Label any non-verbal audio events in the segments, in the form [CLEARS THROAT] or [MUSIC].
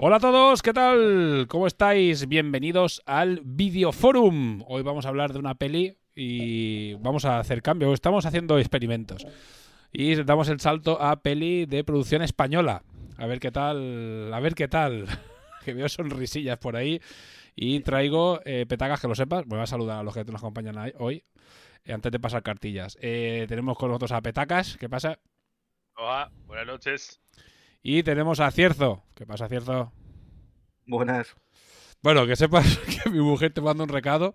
Hola a todos, ¿qué tal? ¿Cómo estáis? Bienvenidos al Videoforum. Hoy vamos a hablar de una peli y vamos a hacer cambio. Estamos haciendo experimentos. Y damos el salto a peli de producción española. A ver qué tal, a ver qué tal. [LAUGHS] que veo sonrisillas por ahí. Y traigo eh, petacas, que lo sepas. Voy a saludar a los que nos acompañan hoy. eh, antes de pasar cartillas. Eh, tenemos con nosotros a Petacas. ¿Qué pasa? Hola, buenas noches. Y tenemos a Cierzo. ¿Qué pasa, Cierzo? Buenas. Bueno, que sepas [LAUGHS] que mi mujer te manda un recado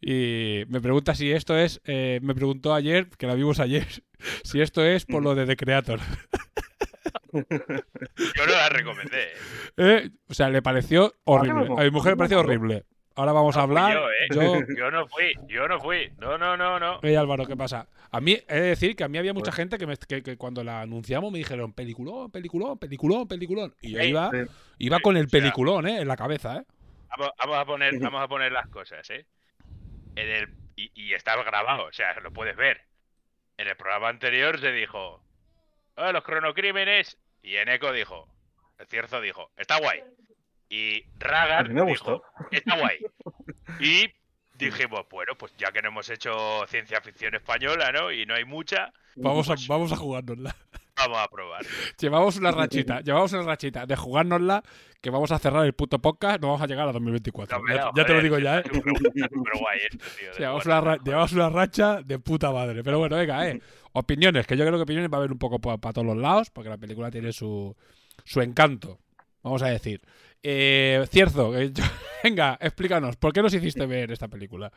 y me pregunta si esto es. eh, me preguntó ayer, que la vimos ayer, [LAUGHS] si esto es por lo de The Creator. [LAUGHS] Yo no la recomendé. ¿eh? O sea, le pareció horrible. me A mi mujer le pareció horrible. Ahora vamos a No hablar. Yo, ¿eh? Yo. Yo no fui, yo no fui. No, no, no, no. Oye, Álvaro, ¿qué pasa? A mí, he de decir que a mí había mucha gente que, me- que- que cuando la anunciamos me dijeron peliculón, peliculón, peliculón, peliculón. Y yo iba, sí. iba con el peliculón, ¿eh? En la cabeza, ¿eh? Vamos, vamos a poner, vamos a poner las cosas, ¿eh? En el, y, y está grabado, o sea, lo puedes ver. En el programa anterior se dijo, "Ah, los cronocrímenes, y Eneco dijo, el Cierzo dijo, está guay. Y Ragar me dijo, está guay. [LAUGHS] Y dijimos, bueno, pues ya que no hemos hecho ciencia ficción española, ¿no? Y no hay mucha, Vamos a, vamos a jugárnosla. vamos a probar. [LAUGHS] Llevamos una rachita, llevamos una rachita de jugárnosla que vamos a cerrar el puto podcast, no vamos a llegar a 2024. No, ya, no, ya te lo digo ya, ¿eh? de [LAUGHS] Llevamos una, ra- llevamos una racha de puta madre. Pero bueno, venga, eh. Opiniones, que yo creo que opiniones va a haber un poco para todos los lados, porque la película tiene su, su encanto, vamos a decir. Eh, Cierzo, que yo- [LAUGHS] venga, explícanos, ¿por qué nos hiciste ver esta película?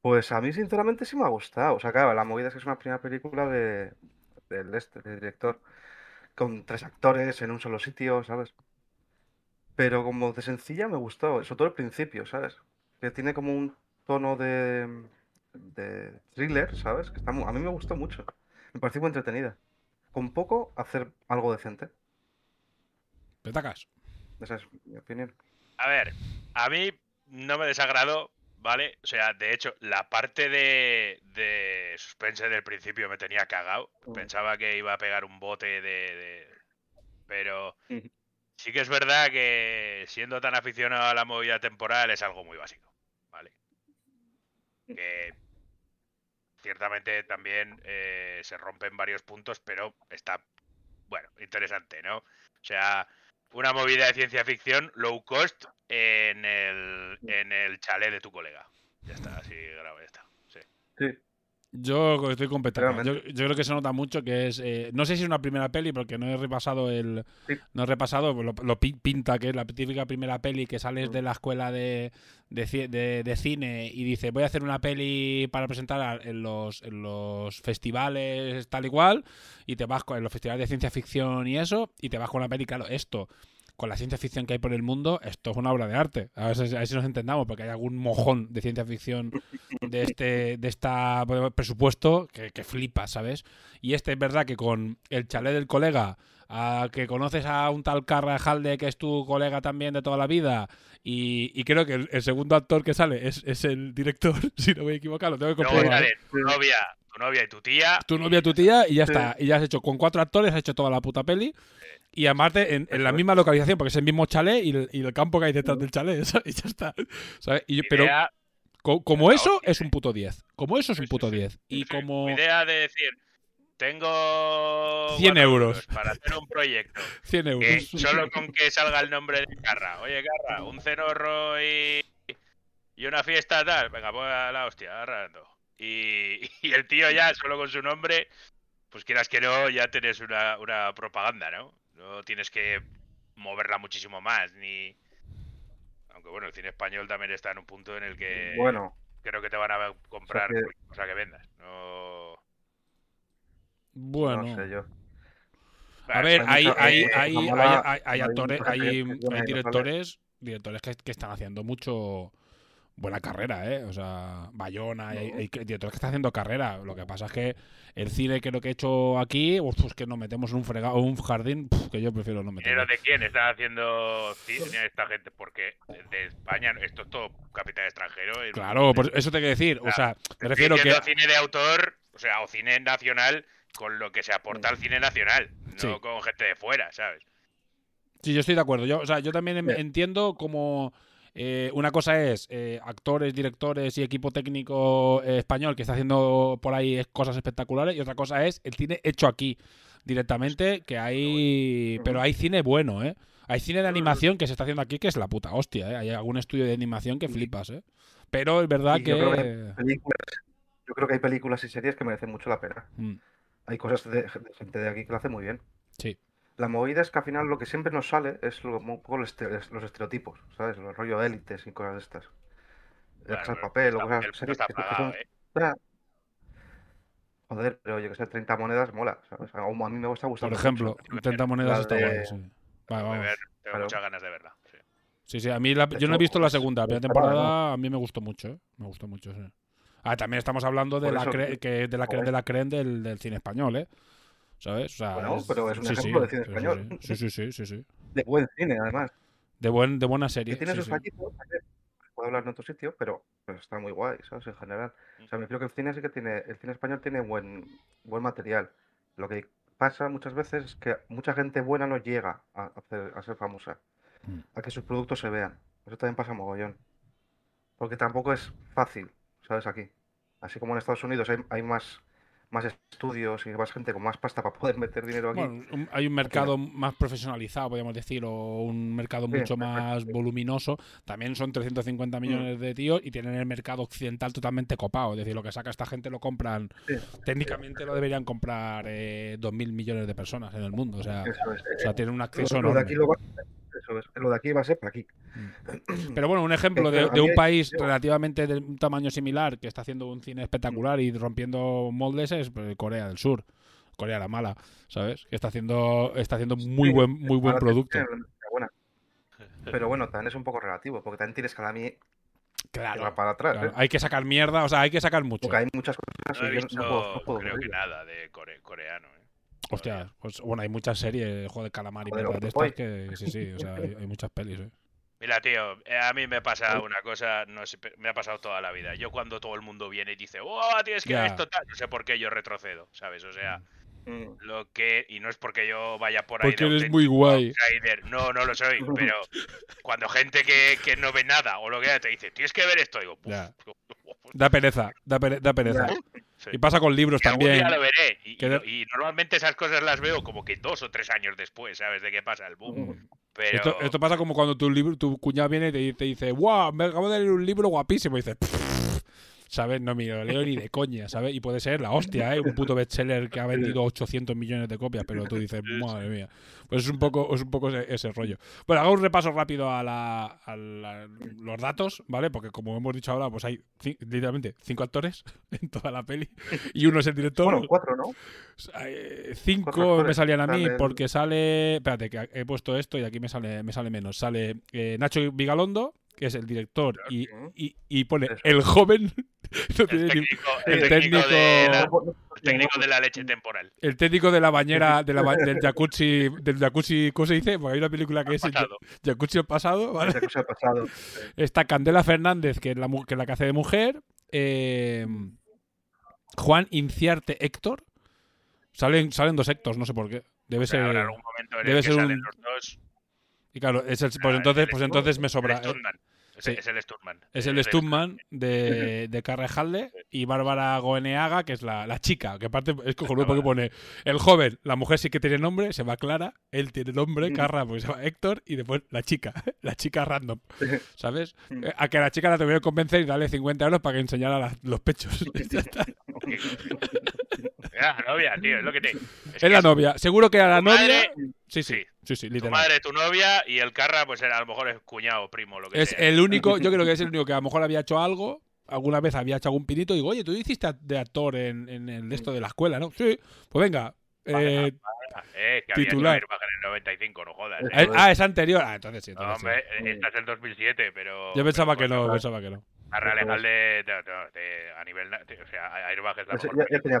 Pues a mí sinceramente sí me ha gustado. O sea, claro, la movida es que es una primera película de, del este, director, con tres actores en un solo sitio, ¿sabes? Pero como de sencilla me gustó, sobre todo el principio, ¿sabes? Que tiene como un tono de, de thriller, ¿sabes? Que está a mí me gustó mucho. Me pareció muy entretenida. Con poco hacer algo decente. Petacas. Esa es mi opinión. A ver, a mí no me desagradó, ¿vale? O sea, de hecho, la parte de, de suspense del principio me tenía cagado. Pensaba que iba a pegar un bote de... de- Pero Ujú. sí que es verdad que siendo tan aficionado a la movida temporal es algo muy básico, ¿vale? Que ciertamente también eh, se rompen varios puntos, pero está, bueno, interesante, ¿no? O sea, una movida de ciencia ficción low cost en el, en el chalet de tu colega. Ya está, así grave, ya está. Sí. Sí. Yo estoy con. Yo, yo creo que se nota mucho que es. eh, no sé si es una primera peli, porque no he repasado el. Sí. No he repasado, lo, lo pi- pinta que es la típica primera peli que sales de la escuela de, de, de- de cine y dice voy a hacer una peli para presentar en los, en los festivales tal y cual, y te vas con en los festivales de ciencia ficción y eso, y te vas con una peli, claro, esto. Con la ciencia ficción que hay por el mundo, esto es una obra de arte. A ver, a ver si nos entendamos, porque hay algún mojón de ciencia ficción de este de esta bueno, presupuesto que, que flipa, ¿sabes? Y este es verdad que con el chalet del colega, a que conoces a un tal Carra Halde que es tu colega también de toda la vida, y, y creo que el, el segundo actor que sale es, es el director, [LAUGHS] si no me he equivocado, lo tengo que comprobar. sale tu novia, tu novia y tu tía. Tu novia, tu tía, y ya Sí. está. Y ya has hecho, con cuatro actores, has hecho toda la puta peli. Y aparte, en, en la misma localización, porque es el mismo chalet y el, y el campo que hay detrás del chalet, [LAUGHS] ¿sabes? Y ya está. ¿sabes? Y yo- pero como eso, es un puto 10. Como eso es un puto sí. 10. Y como... Mi idea de decir, tengo 100 cuatro euros. para hacer un proyecto. [LAUGHS] 100 que euros. solo con que salga el nombre de Carra. Oye, Carra, un cenorro y, y una fiesta tal. Venga, pues a la hostia, agarrando. Y, [LAUGHS] y el tío ya, solo con su nombre, pues quieras que no, ya tienes una, una propaganda, ¿no? No tienes que moverla muchísimo más, ni... Aunque bueno, el cine español también está en un punto en el que Bueno, creo que te van a comprar que- cualquier cosa que vendas. No... Bueno. no sé yo. A ver, hay hay, hay, hay, actores, hay, directores, directores que, que están haciendo mucho buena carrera, ¿eh? O sea, Bayona, hay, hay directores que están haciendo carrera. Lo que pasa es que el cine que lo que he hecho aquí, uf, pues que nos metemos en un fregado, un jardín que yo prefiero no meterme. ¿Dinero de quién está haciendo cine esta gente? Porque de España esto es todo capital extranjero. Claro, por eso te quiero decir. O sea, me refiero que. Cine de autor, o sea, o cine nacional con lo que se aporta al cine nacional, no Sí. con gente de fuera, ¿sabes? Sí, yo estoy de acuerdo. Yo, o sea, yo también em- entiendo como eh, una cosa es eh, actores, directores y equipo técnico eh, español que está haciendo por ahí cosas espectaculares y otra cosa es el cine hecho aquí directamente, que hay... Pero hay cine bueno, ¿eh? Hay cine de animación que se está haciendo aquí que es la puta hostia, ¿eh? Hay algún estudio de animación que flipas, ¿eh? Pero es verdad Y yo, creo que que... hay películas, yo creo que hay películas y series que merecen mucho la pena. Mm, Hay cosas de, de gente de aquí que lo hace muy bien. Sí. La movida es que al final lo que siempre nos sale es lo- un poco los, este- los estereotipos, ¿sabes? Los rollo élites y cosas de estas. De papel o cosas el series está que- que pagado, son- ¿eh? Ah. Joder, pero yo que sé, 30 monedas mola, ¿sabes? A mí me gusta Por gustando ejemplo, mucho. 30 monedas está de- guay, sí. Vale, vamos. ver, tengo Claro. muchas ganas de verla. sí. Sí, sí, a mí la- yo no he visto la pues, segunda, la primera está temporada a mí me gustó mucho, ¿eh? Me gustó mucho, sí. Ah, también estamos hablando de Por la eso, cre- que de la cre- de la creen del, del cine español, ¿eh? ¿Sabes? O sea, Bueno, pero es un sí, sí, ejemplo de cine sí, español. Sí, sí, sí, sí, sí. De buen cine, además. De buen de buena Que serie. tiene sí, sus fallitos, puedo hablar en otro sitio, pero, pero está muy guay, ¿sabes? En general. O sea, me creo que el cine sí que tiene, el cine español tiene buen, buen material. Lo que pasa muchas veces es que mucha gente buena no llega a, hacer- a ser famosa, Mm. a que sus productos se vean. Eso también pasa mogollón. Porque tampoco es fácil, ¿sabes? Aquí. Así como en Estados Unidos hay, hay más, más estudios y más gente con más pasta para poder meter dinero aquí. Bueno, hay un mercado más profesionalizado, podríamos decir, o un mercado Sí, mucho más voluminoso. También son 350 millones de tíos y tienen el mercado occidental totalmente copado. Es decir, lo que saca esta gente lo compran. Sí. Técnicamente lo deberían comprar eh, 2.000 millones de personas en el mundo. O sea, es, o sea eh, tienen un lo- acceso lo, de enorme. aquí lo, eso es, lo de aquí va a ser para aquí. [CLEARS THROAT] Pero bueno, un ejemplo de, un país relativamente de un tamaño similar que está haciendo un cine espectacular y rompiendo moldes es pues, Corea del Sur. Corea la mala, ¿sabes? Que está haciendo está haciendo muy Sí, buen muy buen producto. buena. [LAUGHS] Pero bueno, también es un poco relativo, porque también tienes cada mí Claro, para atrás. claro. ¿eh? Hay que sacar mierda, o sea, hay que sacar mucho. Porque hay muchas cosas No he que yo no puedo, no puedo creo ver. que nada de core- coreano. Hostia, pues bueno, hay muchas series, juego de calamar y Joder, mierdas de estas que sí, sí, o sea, hay, hay muchas pelis, ¿eh? Mira, tío, eh, a mí me pasa una cosa, no sé, me ha pasado toda la vida. Yo cuando todo el mundo viene y dice, ¡oh, tienes que ver esto tal! No sé por qué yo retrocedo, ¿sabes? O sea, Mm. lo que... Y no es porque yo vaya por ahí Porque eres muy guay. outsider. No, no lo soy, [LAUGHS] pero cuando gente que, que no ve nada o lo que sea te dice, tienes que ver esto, digo, "Puf, Ya. puf, [LAUGHS] Da pereza, da, pere- da pereza. Sí. Y pasa con libros que algún también. día lo veré. Y, Que y- de- y normalmente esas cosas las veo como que dos o tres años después, ¿sabes? De qué pasa el boom. Pero... Esto, esto pasa como cuando tu, libro, tu cuñado viene y te, te dice, ¡guau! Me acabo de leer un libro guapísimo. Y dices, ¿sabes? No me lo leo ni de coña, ¿sabes? Y puede ser la hostia, ¿eh? Un puto bestseller que ha vendido 800 millones de copias, pero tú dices, madre mía. Pues es un poco, es un poco ese, ese rollo. Bueno, hago un repaso rápido a, la, a la- los datos, ¿vale? Porque como hemos dicho ahora, pues hay literalmente cinco actores [LAUGHS] en toda la peli y uno es el director. Bueno, cuatro, ¿no? Eh, cinco Cuatro me salían a mí porque sale. Espérate, que he puesto esto y aquí me sale, me sale menos. Sale eh, Nacho Vigalondo, que es el director, y, y, y pone el joven. [LAUGHS] no tiene ni- técnico, el el técnico técnico. de la- el técnico de la leche temporal. El técnico de la bañera, de la ba- [LAUGHS] del jacuzzi, del jacuzzi, ¿cómo se dice? Porque hay una película que es el pasado. ja- jacuzzi pasado, ¿vale? Está Candela Fernández, que es la, que es la que hace de mujer. eh, Juan Inciarte Héctor. Salen, salen dos Héctors, no sé por qué. Debe ser. Habrá algún momento en el debe que ser salen los dos. Y claro, es el- Ah, pues entonces, el pues entonces me sobra. Es, Sí. es el Stuntman. Es el Stuntman de, de Carrejalde y Bárbara Goeneaga, que es la, la chica, que aparte es cojonudo porque pone el joven, la mujer sí que tiene nombre, se llama Clara, él tiene nombre, Carra, porque se llama Héctor, y después la chica, [LAUGHS] la chica random, ¿sabes? Eh, A que la chica la tuvieron que convencer y darle 50 euros para que enseñara los pechos. [LAUGHS] Está. Ah, novia, tío, es lo que te. es la novia, seguro que era la tu madre- novia. Sí, sí, sí, sí, Tu madre, tu novia y el Carra, pues era, a lo mejor es cuñado, primo, lo que Es sea. el único, yo creo que es el único que a lo mejor había hecho algo, alguna vez había hecho algún pinito, y digo, oye, tú hiciste de actor en, en el esto de la escuela, ¿no? Sí, pues venga. eh, Eh, que había titular. Airbag en el 95, no jodas. eh. ah, es anterior. Ah, entonces sí. No, entonces sí. hombre, esta es del 2007, pero. Yo pensaba pero que no, pensaba que no. Carra legal de, de- de- de- a nivel. de- o sea, Airbag es la Ese- mejor ya- ya tenía.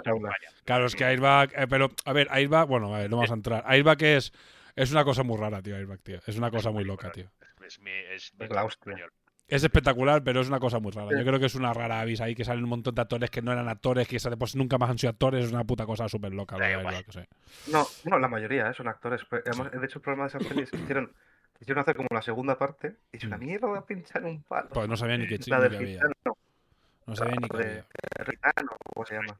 Claro, es que Airbag. eh, pero, a ver, Airbag. Bueno, a ver, no vamos a entrar. Airbag es. Es una cosa muy rara, tío, Airbag, tío. Es una cosa muy loca, tío. Es mi. Es, mi Es la hostia. español. Es espectacular, pero es una cosa muy rara. Sí. Yo creo que es una rara avis ahí que salen un montón de actores que no eran actores, que después nunca más han sido actores. Es una puta cosa súper loca. lo de. Airbag, sí. No, no, la mayoría ¿eh? son actores. además, de hecho, el problema de esas pelis es que hicieron, quisieron hacer como la segunda parte y es una mierda de [LAUGHS] pinchar un palo. Pues no sabía ni qué la chico había. gitano, No sabía ni qué había. Ritano, ¿cómo se llama?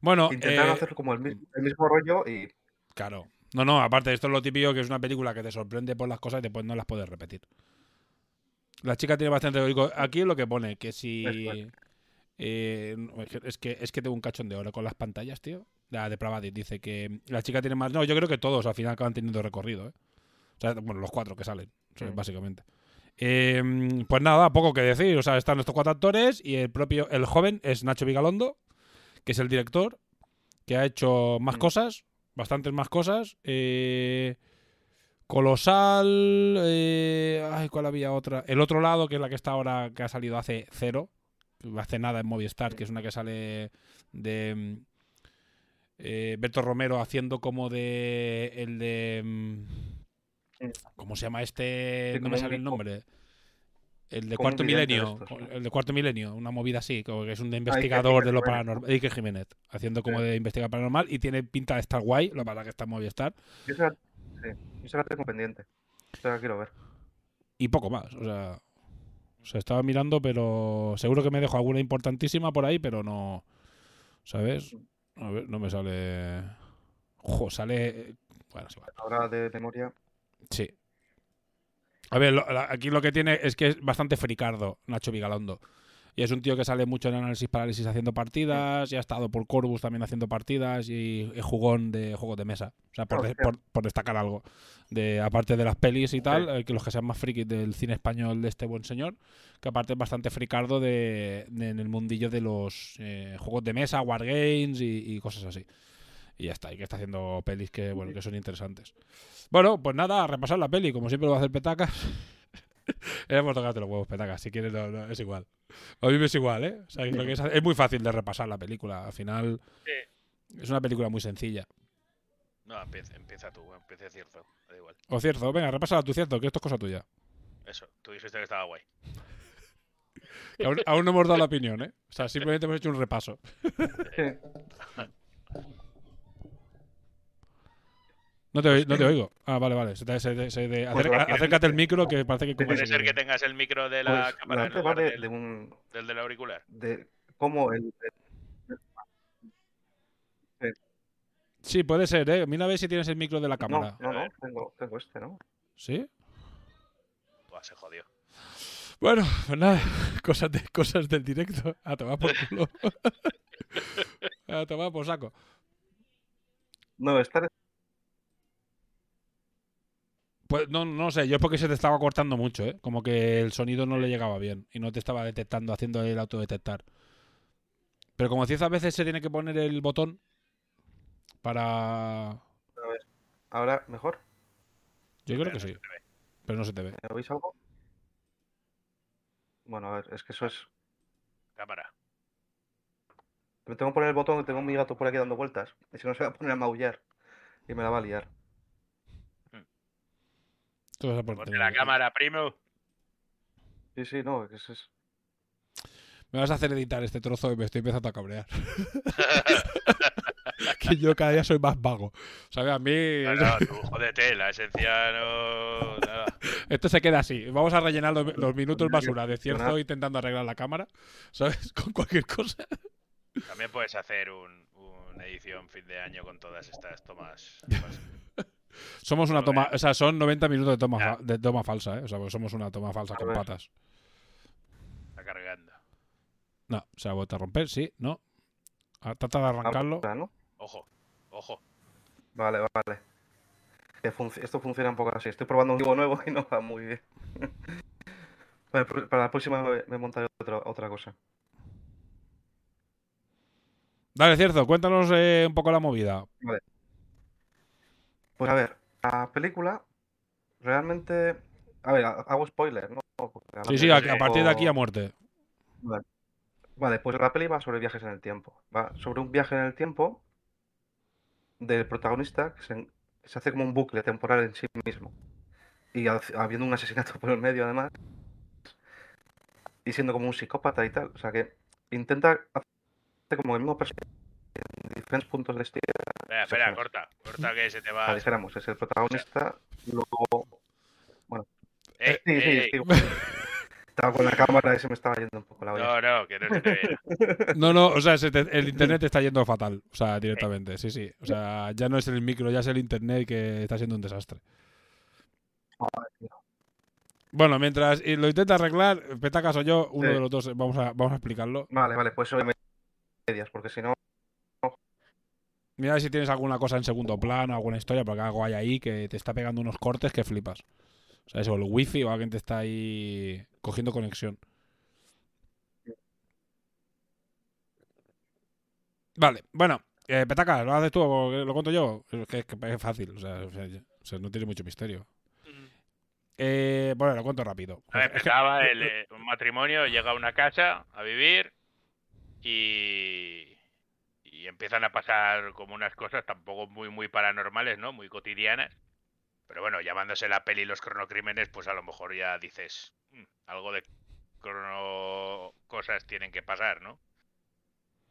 Bueno, Intentaron eh, hacer como el mismo, el mismo rollo y Claro. No, no, aparte, esto es lo típico que es una película que te sorprende por las cosas y después no las puedes repetir. La chica tiene bastante. Aquí es lo que pone, que si. Eh, no, es que- es que es que tengo un cachón de oro con las pantallas, tío. La de Pravadis dice que la chica tiene más. No, yo creo que todos al final acaban teniendo recorrido, ¿eh? O sea, bueno, los cuatro que salen, o sea, Mm. básicamente. Eh, pues nada, poco que decir. O sea, están estos cuatro actores y el propio. El joven es Nacho Vigalondo, que es el director, que ha hecho más Mm. cosas, bastantes más cosas. Eh, Colosal. eh, ay, ¿cuál había otra? El otro lado, que es la que está ahora, que ha salido hace cero. Hace nada en Movistar, que es una que sale de. mm, eh, Berto Romero haciendo como de. El de. ¿Cómo se llama este? No me sale el nombre. El de Cuarto de Milenio. estos, ¿no? El de Cuarto Milenio, una movida así, que es un Iker investigador de lo paranormal. Iker Jiménez, haciendo como Sí. de investigador paranormal y tiene pinta de estar guay, pasa es que está en Movistar. yo se la, sí, yo se la tengo pendiente. Yo la quiero ver. Y poco más, o sea. O sea, estaba mirando, pero seguro que me dejo alguna importantísima por ahí, pero no. ¿Sabes? A ver, no me sale. Ojo, sale. Bueno, es igual. Ahora de memoria. Sí. A ver, lo- la- aquí lo que tiene es que es bastante fricardo Nacho Vigalondo. Y es un tío que sale mucho en análisis parálisis haciendo partidas, y ha estado por Corbus también haciendo partidas, y es jugón de juegos de mesa. O sea, por, de- Hostia. por- por destacar algo. de Aparte de las pelis y tal, eh, que los que sean más frikis del cine español de este buen señor, que aparte es bastante fricardo de, de- en el mundillo de los eh, juegos de mesa, wargames y, y cosas así. Y ya está, y que está haciendo pelis que, bueno, que son interesantes. Bueno, pues nada, a repasar la peli, como siempre lo va a hacer Petacas. [LAUGHS] Hemos tocado los huevos, Petacas, si quieres no, no, es igual. A mí me es igual, ¿eh? O sea, lo que es, es muy fácil de repasar la película, al final es una película muy sencilla. No, empieza, empieza tú, empieza cierto. Da igual. O cierto, venga, repásala tú, cierto, que esto es cosa tuya. Eso, tú dijiste que estaba guay. Aún, aún no hemos dado la [LAUGHS] opinión, ¿eh? O sea, simplemente hemos hecho un repaso. [LAUGHS] No te, no te oigo. Ah, vale, vale. Se te- se te- se te- Pues acerca- acércate el micro que parece que como Puede se ser que tengas el micro de la Pues cámara la en lugar va de, del, de un. del del auricular. de cómo el. Sí, puede ser, ¿eh? Mira a ver si tienes el micro de la cámara. No, no, no, tengo, tengo este, ¿no? ¿Sí? Se jodió. Bueno, pues nada, cosas, de, cosas del directo. A tomar por culo. [LAUGHS] A tomar por saco. No, estar. Pues no, no sé, yo es porque se te estaba cortando mucho, ¿eh? Como que el sonido no le llegaba bien y no te estaba detectando, haciendo el autodetectar. Pero como decís, a veces se tiene que poner el botón para... A ver, ahora mejor. Yo creo que sí, pero no se te ve. ¿Me oís algo? Bueno, a ver, es que eso es. Cámara. Me tengo que poner el botón, que tengo mi gato por aquí dando vueltas. Y si no, se va a poner a maullar. Y me la va a liar. Por- Ponte la cámara, primo. Sí, sí, no, que eso es. Me vas a hacer editar este trozo y me estoy empezando a cabrear. [LAUGHS] [LAUGHS] que yo cada día soy más vago. ¿Sabes? A mí. No, no, tú, jódete, la esencia no. nada. Esto se queda así. Vamos a rellenar los, los minutos basura de cierto intentando arreglar la cámara. ¿Sabes? [LAUGHS] Con cualquier cosa. También puedes hacer un, una edición fin de año con todas estas tomas. Somos una toma. O sea, son 90 minutos de toma, fa- de toma falsa, ¿eh? O sea, pues somos una toma falsa con patas. Está cargando. No, se ha vuelto a romper, sí, no. Trata de arrancarlo. Ah, ¿no? Ojo, ojo. Vale, vale. Esto funciona un poco así. Estoy probando un juego nuevo y no va muy bien. [LAUGHS] Para la próxima me, me montaré otra, otra cosa. Dale, cierto, cuéntanos eh, un poco la movida. Vale. Pues a ver, la película realmente. A ver, ha- hago spoiler, ¿no? Sí, sí, a, partir de aquí a muerte. Vale. Vale, pues la peli va sobre viajes en el tiempo. Va sobre un viaje en el tiempo del protagonista que se, que se hace como un bucle temporal en sí mismo. Y ha- habiendo un asesinato por el medio, además. Y siendo como un psicópata y tal. O sea que intenta hacer como el mismo personaje diferentes puntos de la historia. Espera, corta. Corta que se te va. dijéramos, es el protagonista. Luego. Bueno, Ey, sí, sí, ey, es que igual estaba con la cámara y se me estaba yendo un poco la olla. No, no, que no se te vea. [LAUGHS] No, no, o sea, se te- el internet te está yendo fatal. O sea, directamente, sí, sí. O sea, ya no es el micro, ya es el internet que está siendo un desastre. Bueno, mientras y lo intenta arreglar, Petacas o yo, uno Sí. de los dos, eh, vamos a, vamos a explicarlo. Vale, vale, pues eso medias, porque si no. Mira si tienes alguna cosa en segundo plano, alguna historia, porque algo hay ahí que te está pegando unos cortes que flipas. O sea, eso, el wifi o alguien te está ahí cogiendo conexión. Vale, bueno, eh, Petacas, ¿lo haces tú o lo cuento yo? Es que, es que es fácil, o sea, o no tiene mucho misterio. Eh, bueno, lo cuento rápido. A ver, empezaba el, eh, un matrimonio, llega a una casa a vivir y, y empiezan a pasar como unas cosas tampoco muy muy paranormales, ¿no? Muy cotidianas. Pero bueno, llamándose la peli Los cronocrímenes, pues a lo mejor ya dices, "Mm, algo de crono cosas tienen que pasar, ¿no?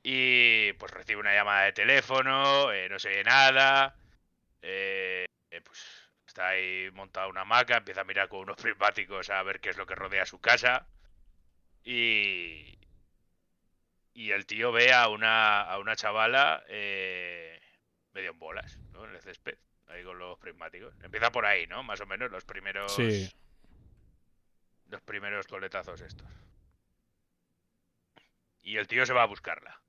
Y pues recibe una llamada de teléfono, eh, no se oye nada, eh, eh, pues está ahí montada una hamaca, empieza a mirar con unos [LAUGHS] prismáticos a ver qué es lo que rodea su casa. Y. Y el tío ve a una, a una chavala eh, medio en bolas, ¿no? En el césped, ahí con los prismáticos. Empieza por ahí, ¿no? Más o menos los primeros. Sí. Los primeros coletazos estos. Y el tío se va a buscarla.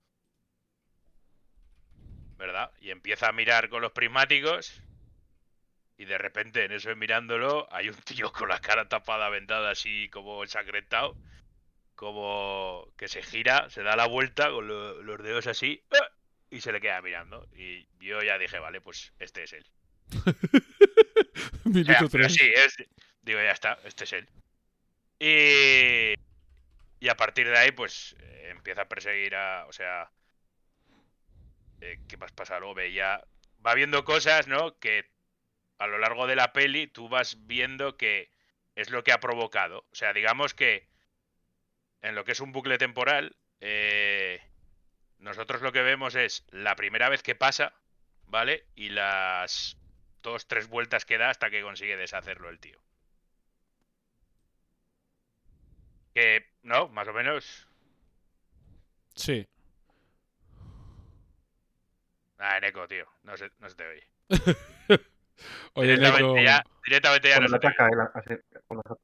¿Verdad? Y empieza a mirar con los prismáticos. Y de repente, en eso mirándolo, hay un tío con la cara tapada, vendada así como ensangrentado. Como que se gira, se da la vuelta con lo- los dedos así. ¡ah! Y se le queda mirando. Y yo ya dije, vale, pues este es él. [LAUGHS] O Minuto sea, sí, es, digo, ya está, este es él. Y, y a partir de ahí, pues eh, empieza a perseguir a. O sea. eh, ¿Qué más pasa luego? Veía. Va viendo cosas, ¿no? Que a lo largo de la peli tú vas viendo que es lo que ha provocado. O sea, digamos que en lo que es un bucle temporal, eh, nosotros lo que vemos es la primera vez que pasa, ¿vale? Y las dos, tres vueltas que da hasta que consigue deshacerlo el tío. Que, ¿no? Más o menos. Sí. Ah, en eco, tío. No se, no se te oye. [LAUGHS] Oye, directamente, Neko, ya, directamente ya no se te oye.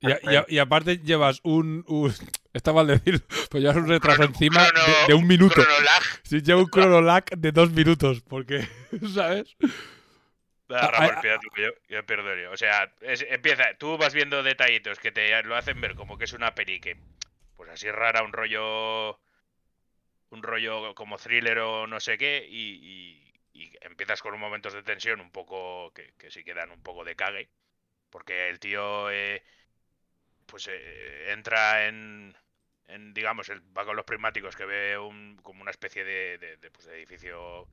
Y, a- y a- y aparte llevas un, un- [LAUGHS] Está mal decir, pero llevas un retraso Crono- encima de, crono- de un minuto. cronolag. Sí, lleva un chronolag de dos minutos, porque, [LAUGHS] ¿sabes? Ah, Ramón, ah, tú, yo, yo pierdo yo. O sea, es- empieza, tú vas viendo detallitos que te lo hacen ver como que es una peli que, pues así rara, un rollo, un rollo como thriller o no sé qué, y, y- y empiezas con momentos de tensión un poco, que, que sí quedan un poco de cague, porque el tío, eh, pues eh, entra en, en, digamos, el, va con los prismáticos que ve un, como una especie de, de- de, pues, de edificio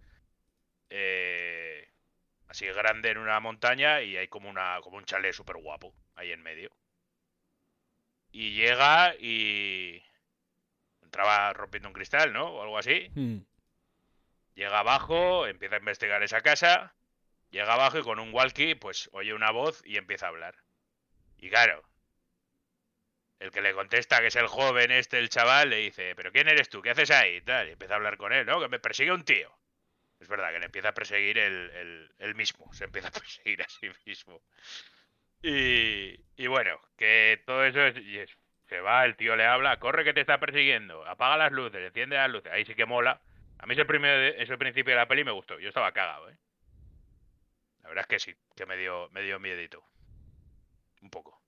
eh, así grande en una montaña y hay como una como un chalet súper guapo ahí en medio. Y llega y entraba rompiendo un cristal, ¿no? O algo así. Hmm. Llega abajo, empieza a investigar esa casa, llega abajo y con un walkie, pues oye una voz y empieza a hablar. Y claro, el que le contesta, que es el joven este, el chaval, le dice, ¿pero quién eres tú? ¿Qué haces ahí? Y, tal, y empieza a hablar con él, ¿no? Que me persigue un tío. Es verdad que le empieza a perseguir el mismo, se empieza a [LAUGHS] perseguir a sí mismo. Y, y bueno, que todo eso es, y Se va, el tío le habla, corre que te está persiguiendo, apaga las luces, enciende las luces, ahí sí que mola. A mí ese, primer, ese principio de la peli me gustó, yo estaba cagado, ¿eh? La verdad es que sí, que me dio, me dio miedito. Un poco.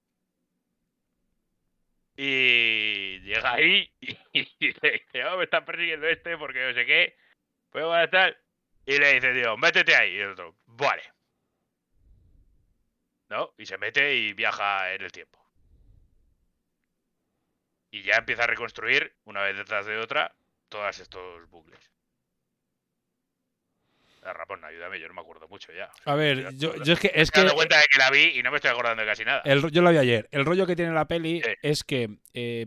Y llega ahí [LAUGHS] y, dice, dice, oh, me está persiguiendo este porque no sé qué. Pues va a tal. Y le dice, tío, métete ahí. Y el otro, vale. ¿No? Y se mete y viaja en el tiempo. Y ya empieza a reconstruir, una vez detrás de otra, todos estos bucles. Ramón, ayúdame, yo no me acuerdo mucho ya. A ver, yo, yo es que. Es Me he que dado cuenta de que la vi y no me estoy acordando de casi nada. el yo lo vi ayer. El rollo que tiene la peli es que eh,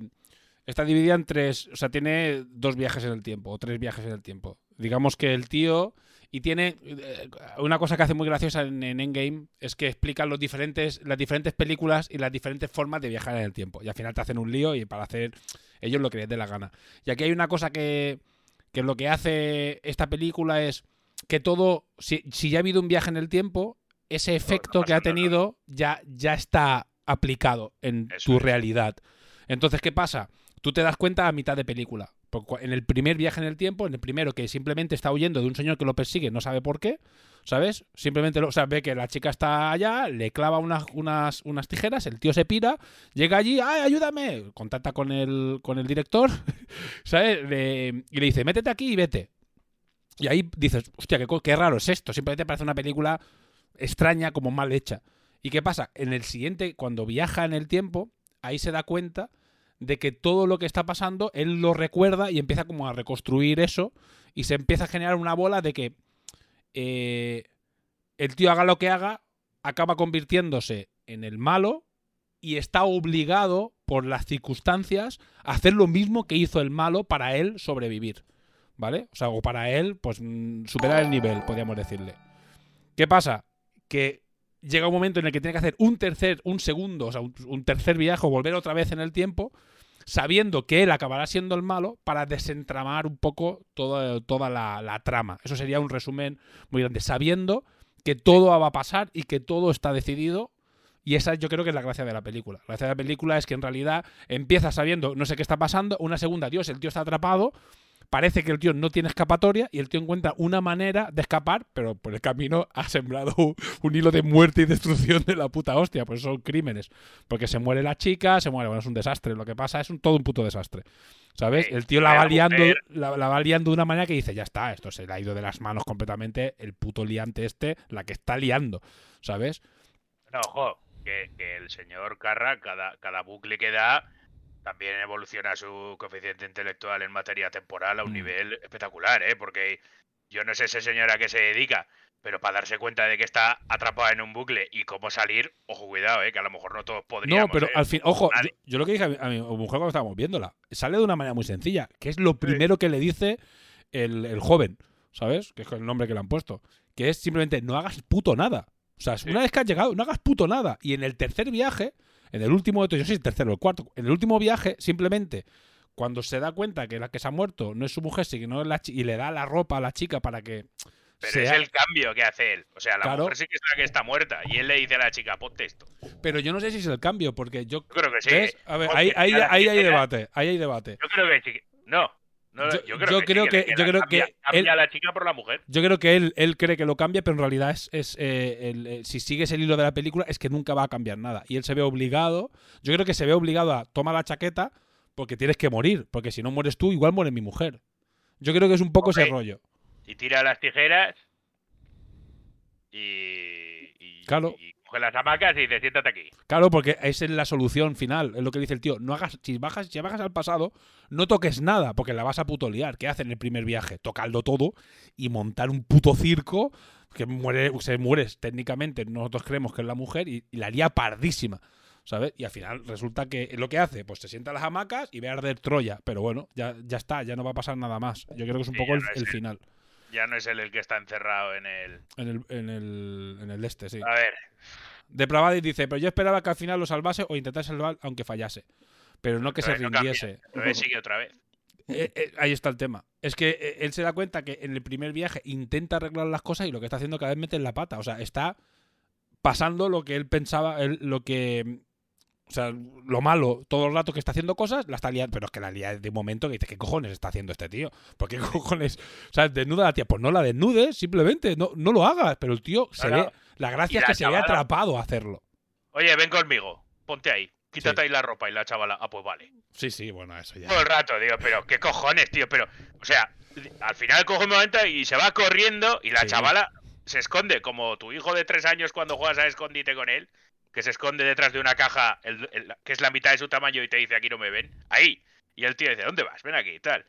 está dividida en tres. O sea, tiene dos viajes en el tiempo, o tres viajes en el tiempo. Digamos que el tío. Y tiene eh, una cosa que hace muy graciosa en, en Endgame es que explican los diferentes, las diferentes películas y las diferentes formas de viajar en el tiempo. Y al final te hacen un lío y para hacer ellos lo que les dé la gana. Y aquí hay una cosa que, que lo que hace esta película es que todo, si, si ya ha habido un viaje en el tiempo, ese efecto que ha tenido ya, ya está aplicado en tu realidad. Entonces, ¿qué pasa? Tú te das cuenta a mitad de película. Porque en el primer viaje en el tiempo, en el primero que simplemente está huyendo de un señor que lo persigue, no sabe por qué, ¿sabes? Simplemente lo, o sea, ve que la chica está allá, le clava unas, unas, unas tijeras, el tío se pira, llega allí, ¡ay, ayúdame! Contacta con el, con el director, [LAUGHS] ¿sabes? Le- y le dice, métete aquí y vete. Y ahí dices, hostia, qué, raro es esto. Simplemente parece una película extraña, como mal hecha. ¿Y qué pasa? En el siguiente, cuando viaja en el tiempo, ahí se da cuenta de que todo lo que está pasando, él lo recuerda y empieza como a reconstruir eso y se empieza a generar una bola de que eh, el tío haga lo que haga, acaba convirtiéndose en el malo y está obligado por las circunstancias a hacer lo mismo que hizo el malo para él sobrevivir. ¿Vale? O sea, o para él, pues mm, superar el nivel, podríamos decirle. ¿Qué pasa? Que llega un momento en el que tiene que hacer un tercer, un segundo, o sea, un, un tercer viaje o volver otra vez en el tiempo, sabiendo que él acabará siendo el malo para desentramar un poco toda, toda la, la trama. Eso sería un resumen muy grande, sabiendo que todo va a pasar y que todo está decidido. Y esa yo creo que es la gracia de la película. La gracia de la película es que en realidad empieza sabiendo no sé qué está pasando, una segunda, Dios, el tío está atrapado, parece que el tío no tiene escapatoria y el tío encuentra una manera de escapar, pero por el camino ha sembrado un, un hilo de muerte y destrucción de la puta hostia, pues son crímenes. Porque se muere la chica, se muere, bueno, es un desastre, lo que pasa es un, todo un puto desastre. ¿Sabes? El tío la va liando, la, la va liando de una manera que dice, ya está, esto se le ha ido de las manos completamente, el puto liante este, la que está liando, ¿sabes? No, ojo, que, que el señor Carra, cada, cada bucle que da, también evoluciona su coeficiente intelectual en materia temporal Mm. a un nivel espectacular, ¿eh? Porque yo no sé ese señor a qué se dedica, pero para darse cuenta de que está atrapado en un bucle y cómo salir, ojo, cuidado, ¿eh? Que a lo mejor no todos podríamos. No, pero ¿eh? al fin, ojo, yo lo que dije a mi, a mi mujer cuando estábamos viéndola, sale de una manera muy sencilla, que es lo primero que le dice el, el joven, ¿sabes? Que es el nombre que le han puesto. Que es simplemente no hagas puto nada. O sea, una vez que has llegado, no hagas puto nada. Y en el tercer viaje, en el último, yo si el tercero el cuarto, en el último viaje, simplemente cuando se da cuenta que la que se ha muerto no es su mujer, sino es la y le da la ropa a la chica para que Pero sea- es el cambio que hace él. O sea, la Claro. mujer sí que es la que está muerta. Y él le dice a la chica, ponte esto. Pero yo no sé si es el cambio, porque yo. creo que sí. ¿ves? A ver, ahí, la ahí hay tijera- debate. Ahí hay debate. Yo creo que sí. No. No, Yo- yo, creo yo que, creo sí, que- que yo creo cambia, que cambia él- a la chica por la mujer. Yo creo que él, él cree que lo cambia, pero en realidad es, es, eh, el- eh, si sigues el hilo de la película es que nunca va a cambiar nada. Y él se ve obligado, yo creo que se ve obligado a tomar la chaqueta porque tienes que morir, porque si no mueres tú, igual muere mi mujer. Yo creo que es un poco ese rollo. Y tira las tijeras y, y, Claro. y coge las hamacas y dice, siéntate aquí. Claro, porque esa es la solución final, es lo que dice el tío. No hagas, si bajas, si bajas al pasado, no toques nada, porque la vas a puto liar. ¿Qué hace en el primer viaje? Tocarlo todo y montar un puto circo que muere, se muere técnicamente. Nosotros creemos que es la mujer y, y la lía pardísima. ¿Sabes? Y al final resulta que lo que hace, pues se sienta en las hamacas y ve a arder Troya. Pero bueno, ya, ya está, ya no va a pasar nada más. Yo creo que es un Sí, poco el- final. Ya no es él el que está encerrado en el. En el, en el, en el este, sí. A ver. Depravadis dice, pero yo esperaba que al final lo salvase o intentase salvar aunque fallase. Pero no que se no rindiese. entonces sigue otra vez. Eh, eh, ahí está el tema. Es que eh, él se da cuenta que en el primer viaje intenta arreglar las cosas y lo que está haciendo cada vez mete en la pata. O sea, está pasando lo que él pensaba, él- lo que. O sea, lo malo, todo el rato que está haciendo cosas, la está liando. Pero es que la lía de un momento que dice, ¿qué cojones está haciendo este tío? ¿Por qué [LAUGHS] cojones? O sea, desnuda a la tía. Pues no la desnudes, simplemente. No, no lo hagas. Pero el tío se Claro. ve. La gracia es que se ve atrapado a hacerlo. Oye, ven conmigo. Ponte ahí. Quítate Sí. ahí la ropa y la chavala. Ah, pues vale. Sí, sí, bueno, eso ya. Todo el rato, digo, pero ¿qué cojones, tío? Pero, o sea, al final coge un momento y se va corriendo y la Sí. chavala se esconde, como tu hijo de tres años cuando juegas a escondite con él, que se esconde detrás de una caja el- el- que es la mitad de su tamaño y te dice aquí no me ven. Ahí. Y el tío dice, ¿dónde vas? Ven aquí y tal.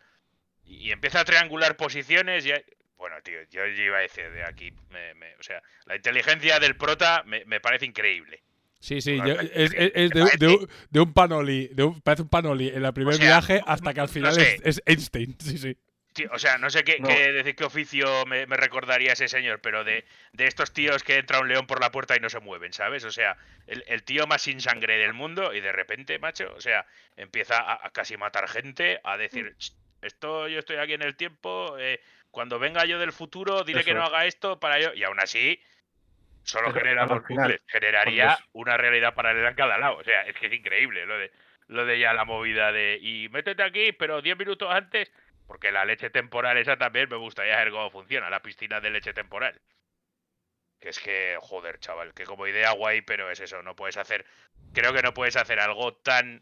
Y, y empieza a triangular posiciones y... Bueno, tío, yo, yo iba a decir de aquí, me- me- o sea, la inteligencia del prota me, me parece increíble. Sí, sí, yo- es, es- es de, un- de un panoli, de un- parece un panoli en el primer sea, viaje hasta que al no final sé. es, es Einstein, sí, sí. Tío, o sea, no sé qué, No. qué- oficio me, me recordaría ese señor, pero de, de estos tíos que entra un león por la puerta y no se mueven, ¿sabes? O sea, el, el tío más sin sangre del mundo y de repente, macho, o sea, empieza a, a casi matar gente, a decir, "Ch, esto yo estoy aquí en el tiempo, eh, cuando venga yo del futuro, dile que Eso no es. haga esto para yo... Y aún así, solo al final, bucles, generaría una realidad paralela en cada lado. O sea, es que es increíble lo de, lo de ya la movida de... Y métete aquí, pero 10 minutos antes... Porque la leche temporal esa también me gustaría ver cómo funciona, la piscina de leche temporal. Que es que, joder, chaval, que como idea guay, pero es eso, no puedes hacer... Creo que no puedes hacer algo tan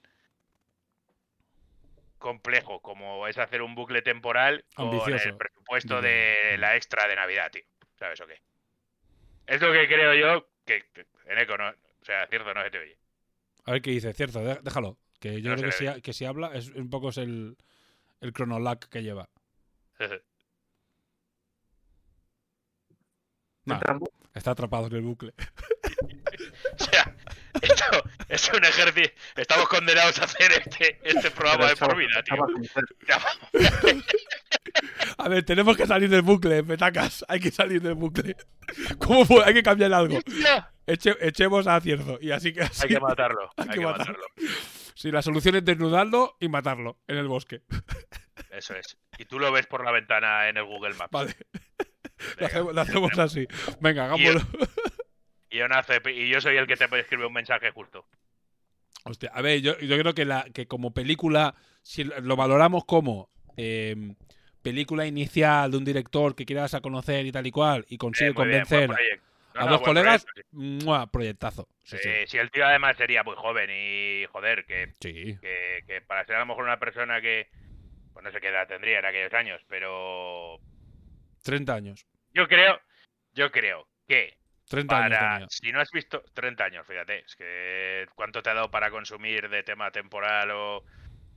complejo como es hacer un bucle temporal con el presupuesto de la extra de Navidad, tío. ¿Sabes o qué? Es lo que creo yo que, que en eco no... O sea, cierto, no se te oye. A ver qué dice, cierto, déjalo. Que yo No creo que si, que si habla es un poco es el, el chronolag que lleva. No, está atrapado en el bucle. [LAUGHS] O sea, esto es un ejercicio. Estamos condenados a hacer este, este programa de por vida, tío. [LAUGHS] A ver, tenemos que salir del bucle, petacas. Hay que salir del bucle. ¿Cómo fue? Hay que cambiar algo. Eche- echemos a Cierzo. Y así que así. Hay que matarlo. [LAUGHS] Hay Hay que que matarlo. matarlo. Sí, la solución es desnudarlo y matarlo en el bosque. [LAUGHS] Eso es. Y tú lo ves por la ventana en el Google Maps. Vale. [LAUGHS] Lo hacemos, lo hacemos así. Venga, hagámoslo. Y yo, nace- y yo soy el que te escribe un mensaje justo. Hostia, a ver, yo, yo creo que, la, que como película, si lo valoramos como eh, película inicial de un director que quieras a conocer y tal y cual, y consigue Eh, bien, a dos colegas, proyecto, ¡mua! proyectazo. Sí, sí. sí. Eh, si el tío además sería muy joven y joder, que, que, que para ser a lo mejor una persona que pues no sé qué edad tendría en aquellos años, pero 30 años. yo creo, yo creo que 30 años para tenía. si no has visto 30 años, fíjate, es que cuánto te ha dado para consumir de tema temporal o,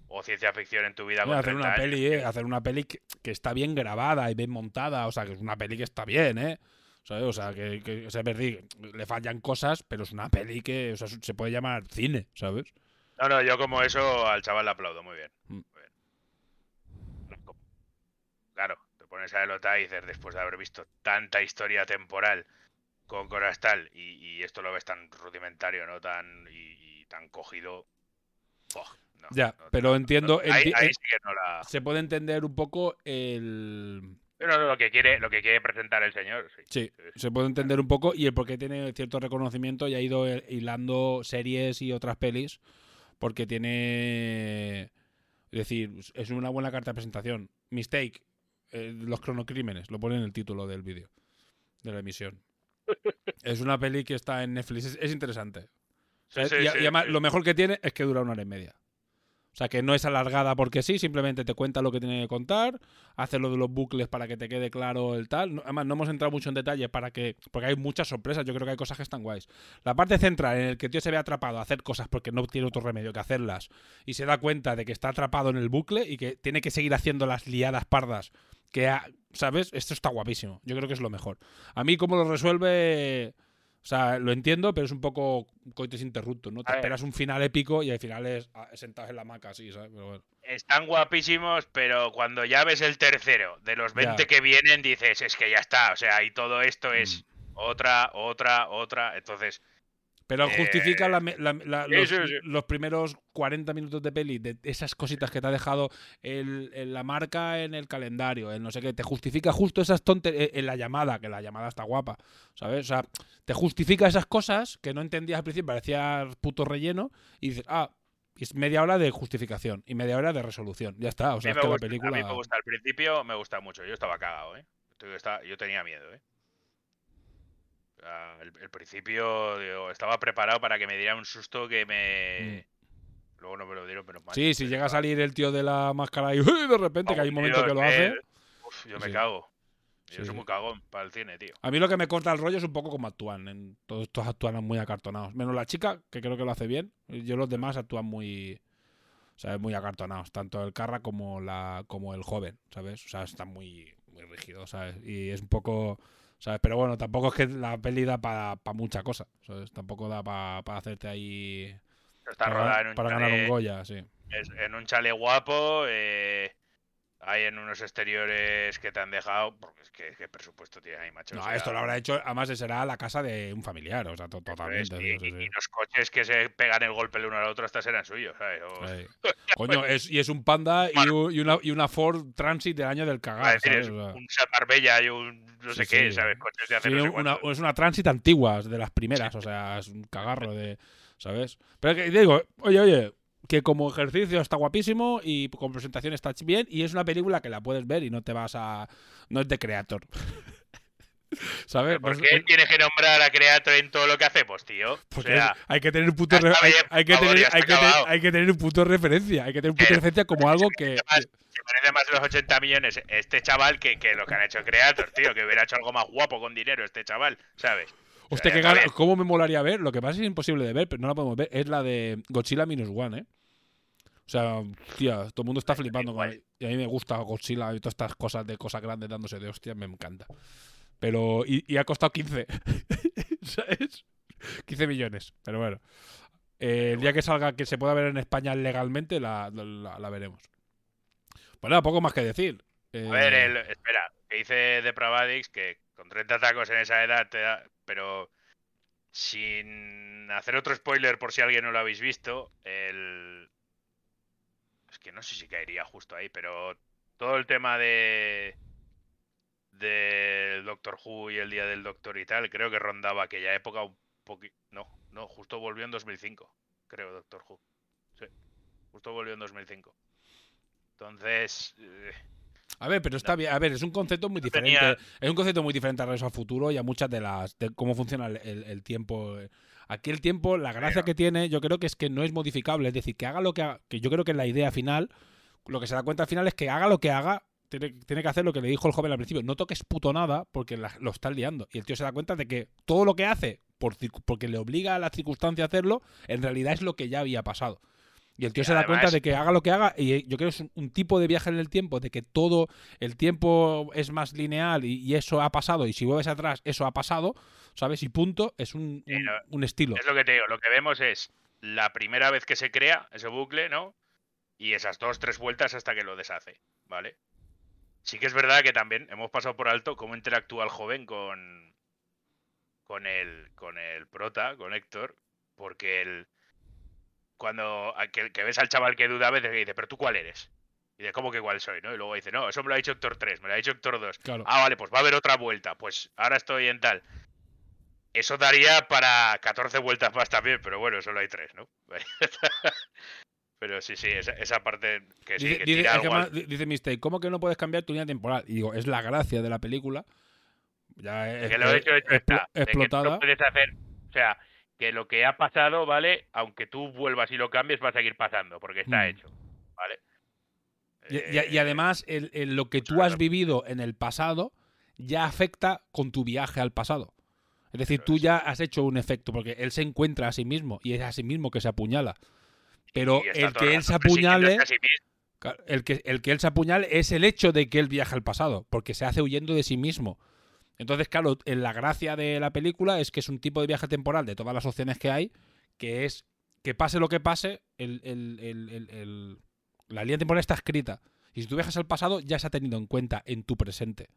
o ciencia ficción en tu vida con hacer 30 una años, peli, eh, hacer una peli que, que está bien grabada y bien montada, o sea, que es una peli que está bien, ¿eh? ¿Sabes? O sea, que, es verdad, le fallan cosas, pero es una peli que o sea, se puede llamar cine, ¿sabes? No, no, yo como eso al chaval le aplaudo, muy bien. Mm. muy bien. Claro, te pones a elotar y dices, después de haber visto tanta historia temporal con Corastal y, y esto lo ves tan rudimentario, ¿no? Tan y, y tan cogido. No, Ya, no, pero no, entiendo, ahí, enti- ahí sí que no la. se puede entender un poco el... No, lo que quiere, lo que quiere presentar el señor, sí. Sí, se puede entender un poco y el por qué tiene cierto reconocimiento y ha ido eh, hilando series y otras pelis porque tiene... Es decir, es una buena carta de presentación. Mistake, eh, los cronocrímenes, lo pone en el título del vídeo, de la emisión. [LAUGHS] es una peli que está en Netflix, es, es interesante. Sí, sí, y, además, lo mejor que tiene es que dura una hora y media. O sea, que no es alargada porque sí, simplemente te cuenta lo que tiene que contar, hace lo de los bucles para que te quede claro el tal. Además, no hemos entrado mucho en detalle para que. Porque hay muchas sorpresas, yo creo que hay cosas que están guays. La parte central en el que el tío se ve atrapado a hacer cosas porque no tiene otro remedio que hacerlas y se da cuenta de que está atrapado en el bucle y que tiene que seguir haciendo las liadas pardas que ha- ¿Sabes? Esto está guapísimo. Yo creo que es lo mejor. A mí, cómo lo resuelve. O sea, lo entiendo, pero es un poco coites interruptos, ¿no? Te A ver. esperas un final épico y al final es ah, sentados en la hamaca, así, ¿sabes? Pero bueno. Están guapísimos, pero cuando ya ves el tercero de los 20 Ya. que vienen, dices, es que ya está. O sea, y todo esto es Mm. otra, otra, otra. Entonces, Pero Eh, justifica la la- los, sí, sí. los primeros 40 minutos de peli, de esas cositas que te ha dejado el, el- la marca en el calendario, el no sé qué, te justifica justo esas tonterías en la llamada, que la llamada está guapa, ¿sabes? O sea, te justifica esas cosas que no entendías al principio, parecía puto relleno, y dices, ah, es media hora de justificación y media hora de resolución. Ya está, o sea, es que la gusta, a película. mí me gusta. Al principio me gusta mucho. Yo estaba cagado, ¿eh? Yo, estaba- yo tenía miedo, ¿eh? O sea, el, el principio digo, estaba preparado para que me diera un susto que me... Luego no me lo dieron, pero mal. Mm. Sí, si llega a salir el tío de la máscara y [LAUGHS] ¡uy! de repente, que hay un momento que lo hace. Uf, yo me Sí. cago. Yo Sí, soy muy cagón para el cine, tío. A mí lo que me corta el rollo es un poco como actúan. En, todos estos actúan muy acartonados. Menos la chica, que creo que lo hace bien. Yo los demás actúan muy. ¿Sabes? Muy acartonados. Tanto el Carra como la como el joven, ¿sabes? O sea, están muy, muy rígidos, ¿sabes? Y es un poco. ¿Sabes? Pero bueno, tampoco es que la peli da para mucha cosa. ¿Sabes? Tampoco da para hacerte ahí. Está para, rodada en un para ganar un Goya, sí. es- en un chale guapo. Eh, hay en unos exteriores que te han dejado. Porque es que qué presupuesto tiene ahí, macho. O No, sea, esto lo habrá hecho. Además, será la casa de un familiar. O sea, to- totalmente. y, sí, y- sí. y los coches que se pegan el golpe el uno al otro hasta serán suyos, ¿sabes? O-. [LAUGHS] Coño, es, y es un Panda y, un- y una, y una Ford Transit del año del iba a cagar, decir, ¿sabes? es O sea, un Seat Marbella y un no sé sí, qué. ¿sabes? Coches de hace no sé una- cuánto. es una Transit antigua, de las primeras, o sea, es un cagarro de, ¿sabes? Pero que digo, oye, oye, que como ejercicio está guapísimo y como presentación está bien y es una película que la puedes ver y no te vas a... no es de Creator. [LAUGHS] ¿Sabes? ¿Por No qué es- tienes que nombrar a Creator en todo lo que hacemos, tío? O porque sea, hay que tener un puto re- hay, que tener hay que, tener- acabado. hay que tener un punto de referencia hay que tener un punto de Eh, referencia como algo que se merece más de los 80 millones este chaval que, que lo que han hecho Creator, tío. Que hubiera hecho algo más guapo con dinero este chaval, ¿sabes? Sea, que gana. ¿cómo me molaría ver? Lo que pasa es que es imposible de ver, pero no la podemos ver. Es la de Godzilla Minus One, ¿eh? O sea, tía, todo el mundo está flipando con Y a mí me gusta Godzilla y todas estas cosas de cosas grandes dándose de hostia, me encanta. Pero. Y, y ha costado 15. [LAUGHS] ¿Sabes? 15 millones. Pero bueno. Eh, el día que salga, que se pueda ver en España legalmente, la, la- la veremos. Pues nada, poco más que decir. Eh, A ver, el, espera, que dice Depravadix que con 30 tacos en esa edad te da. Pero sin hacer otro spoiler por si alguien no lo habéis visto, el. Es que no sé si caería justo ahí, pero todo el tema de. del Doctor Who y el Día del Doctor y tal, creo que rondaba aquella época un poquito. No, no, justo volvió en 2005, creo, Doctor Who. Sí, justo volvió en 2005. Entonces. eh, A ver, pero está bien. A ver, es un concepto muy diferente. tenía- Es un concepto muy diferente a Regreso al Futuro y a muchas de las. de cómo funciona el, el- el tiempo. Aquí el tiempo, la gracia que tiene, yo creo que es que no es modificable. Es decir, que haga lo que haga. Que yo creo que la idea final, lo que se da cuenta al final es que haga lo que haga. Tiene, tiene que hacer lo que le dijo el joven al principio. No toques puto nada porque la- lo están liando. Y el tío se da cuenta de que todo lo que hace, por, porque le obliga a la circunstancia a hacerlo, en realidad es lo que ya había pasado. Y el tío Y se da cuenta de que haga lo que haga, y eh, yo creo que es un, tipo de viaje en el tiempo, de que todo el tiempo es más lineal y, y eso ha pasado, y si vuelves atrás, eso ha pasado, ¿sabes? Y punto, es un, un estilo. Es lo que te digo, lo que vemos es la primera vez que se crea ese bucle, ¿no? Y esas dos, tres vueltas hasta que lo deshace, ¿vale? Sí que es verdad que también hemos pasado por alto cómo interactúa el joven con con el con el prota, con Héctor, porque el cuando que, que ves al chaval que duda a veces que dice, "¿Pero tú cuál eres?" Y de cómo que cuál soy, ¿no? Y luego dice, "No, eso me lo ha dicho Héctor 3, me lo ha dicho Héctor 2." Claro. Ah, vale, pues va a haber otra vuelta. Pues ahora estoy en tal. Eso daría para 14 vueltas más también, pero bueno, solo hay 3, ¿no? [LAUGHS] pero sí, sí, esa, esa parte que sí, Dice, que dice- algo al- dice Mistake, ¿cómo que no puedes cambiar tu línea temporal? Y digo, es la gracia de la película. Ya es, que lo he hecho, que explotada. no puedes hacer, o sea, que lo que ha pasado, ¿vale? Aunque tú vuelvas y lo cambies, va a seguir pasando, porque está Mm. hecho, ¿vale? Y, y- y además, el- el- lo que tú has vivido en el pasado ya afecta con tu viaje al pasado. Es decir, tú ya has hecho un efecto, porque él se encuentra a sí mismo y es a sí mismo que se apuñala. Pero el que él se apuñale. El que, el que él se apuñale es el hecho de que él viaja al pasado, porque se hace huyendo de sí mismo. Entonces, claro, en la gracia de la película es que es un tipo de viaje temporal de todas las opciones que hay, que es que pase lo que pase, el, la línea temporal está escrita. Y si tú viajas al pasado, ya se ha tenido en cuenta en tu presente.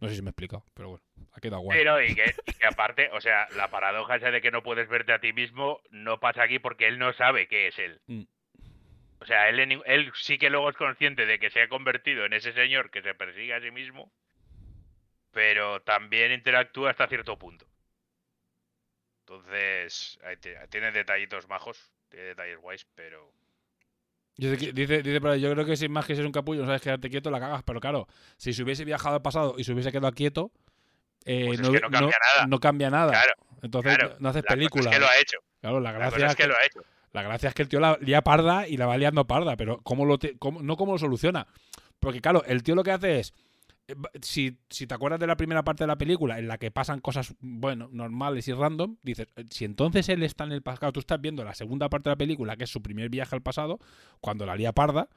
No sé si me he explicado, pero bueno, ha quedado guay. Pero y que, y que aparte, o sea, la paradoja esa de que no puedes verte a ti mismo no pasa aquí porque él no sabe qué es él. Mm. O sea, él, él sí que luego es consciente de que se ha convertido en ese señor que se persigue a sí mismo, pero también interactúa hasta cierto punto. Entonces, tiene detallitos majos, tiene detalles guays, pero... Dice, dice, ahí, yo creo que sin más que ser un capullo, no sabes quedarte quieto, la cagas. Pero claro, si se hubiese viajado al pasado y se hubiese quedado quieto, eh, Pues es que no cambia nada. no cambia nada. Claro, Entonces claro, no haces la cosa es película. que lo ha hecho. Claro, la La gracia, cosa es es que lo ha hecho. la gracia es que el tío la lía parda y la va liando parda, pero ¿cómo lo te- cómo- no cómo lo soluciona. Porque claro, el tío lo que hace es, si, si te acuerdas de la primera parte de la película en la que pasan cosas, bueno, normales y random, dices, eh, si entonces él está en el pasado, tú estás viendo la segunda parte de la película, que es su primer viaje al pasado, cuando la lía parda,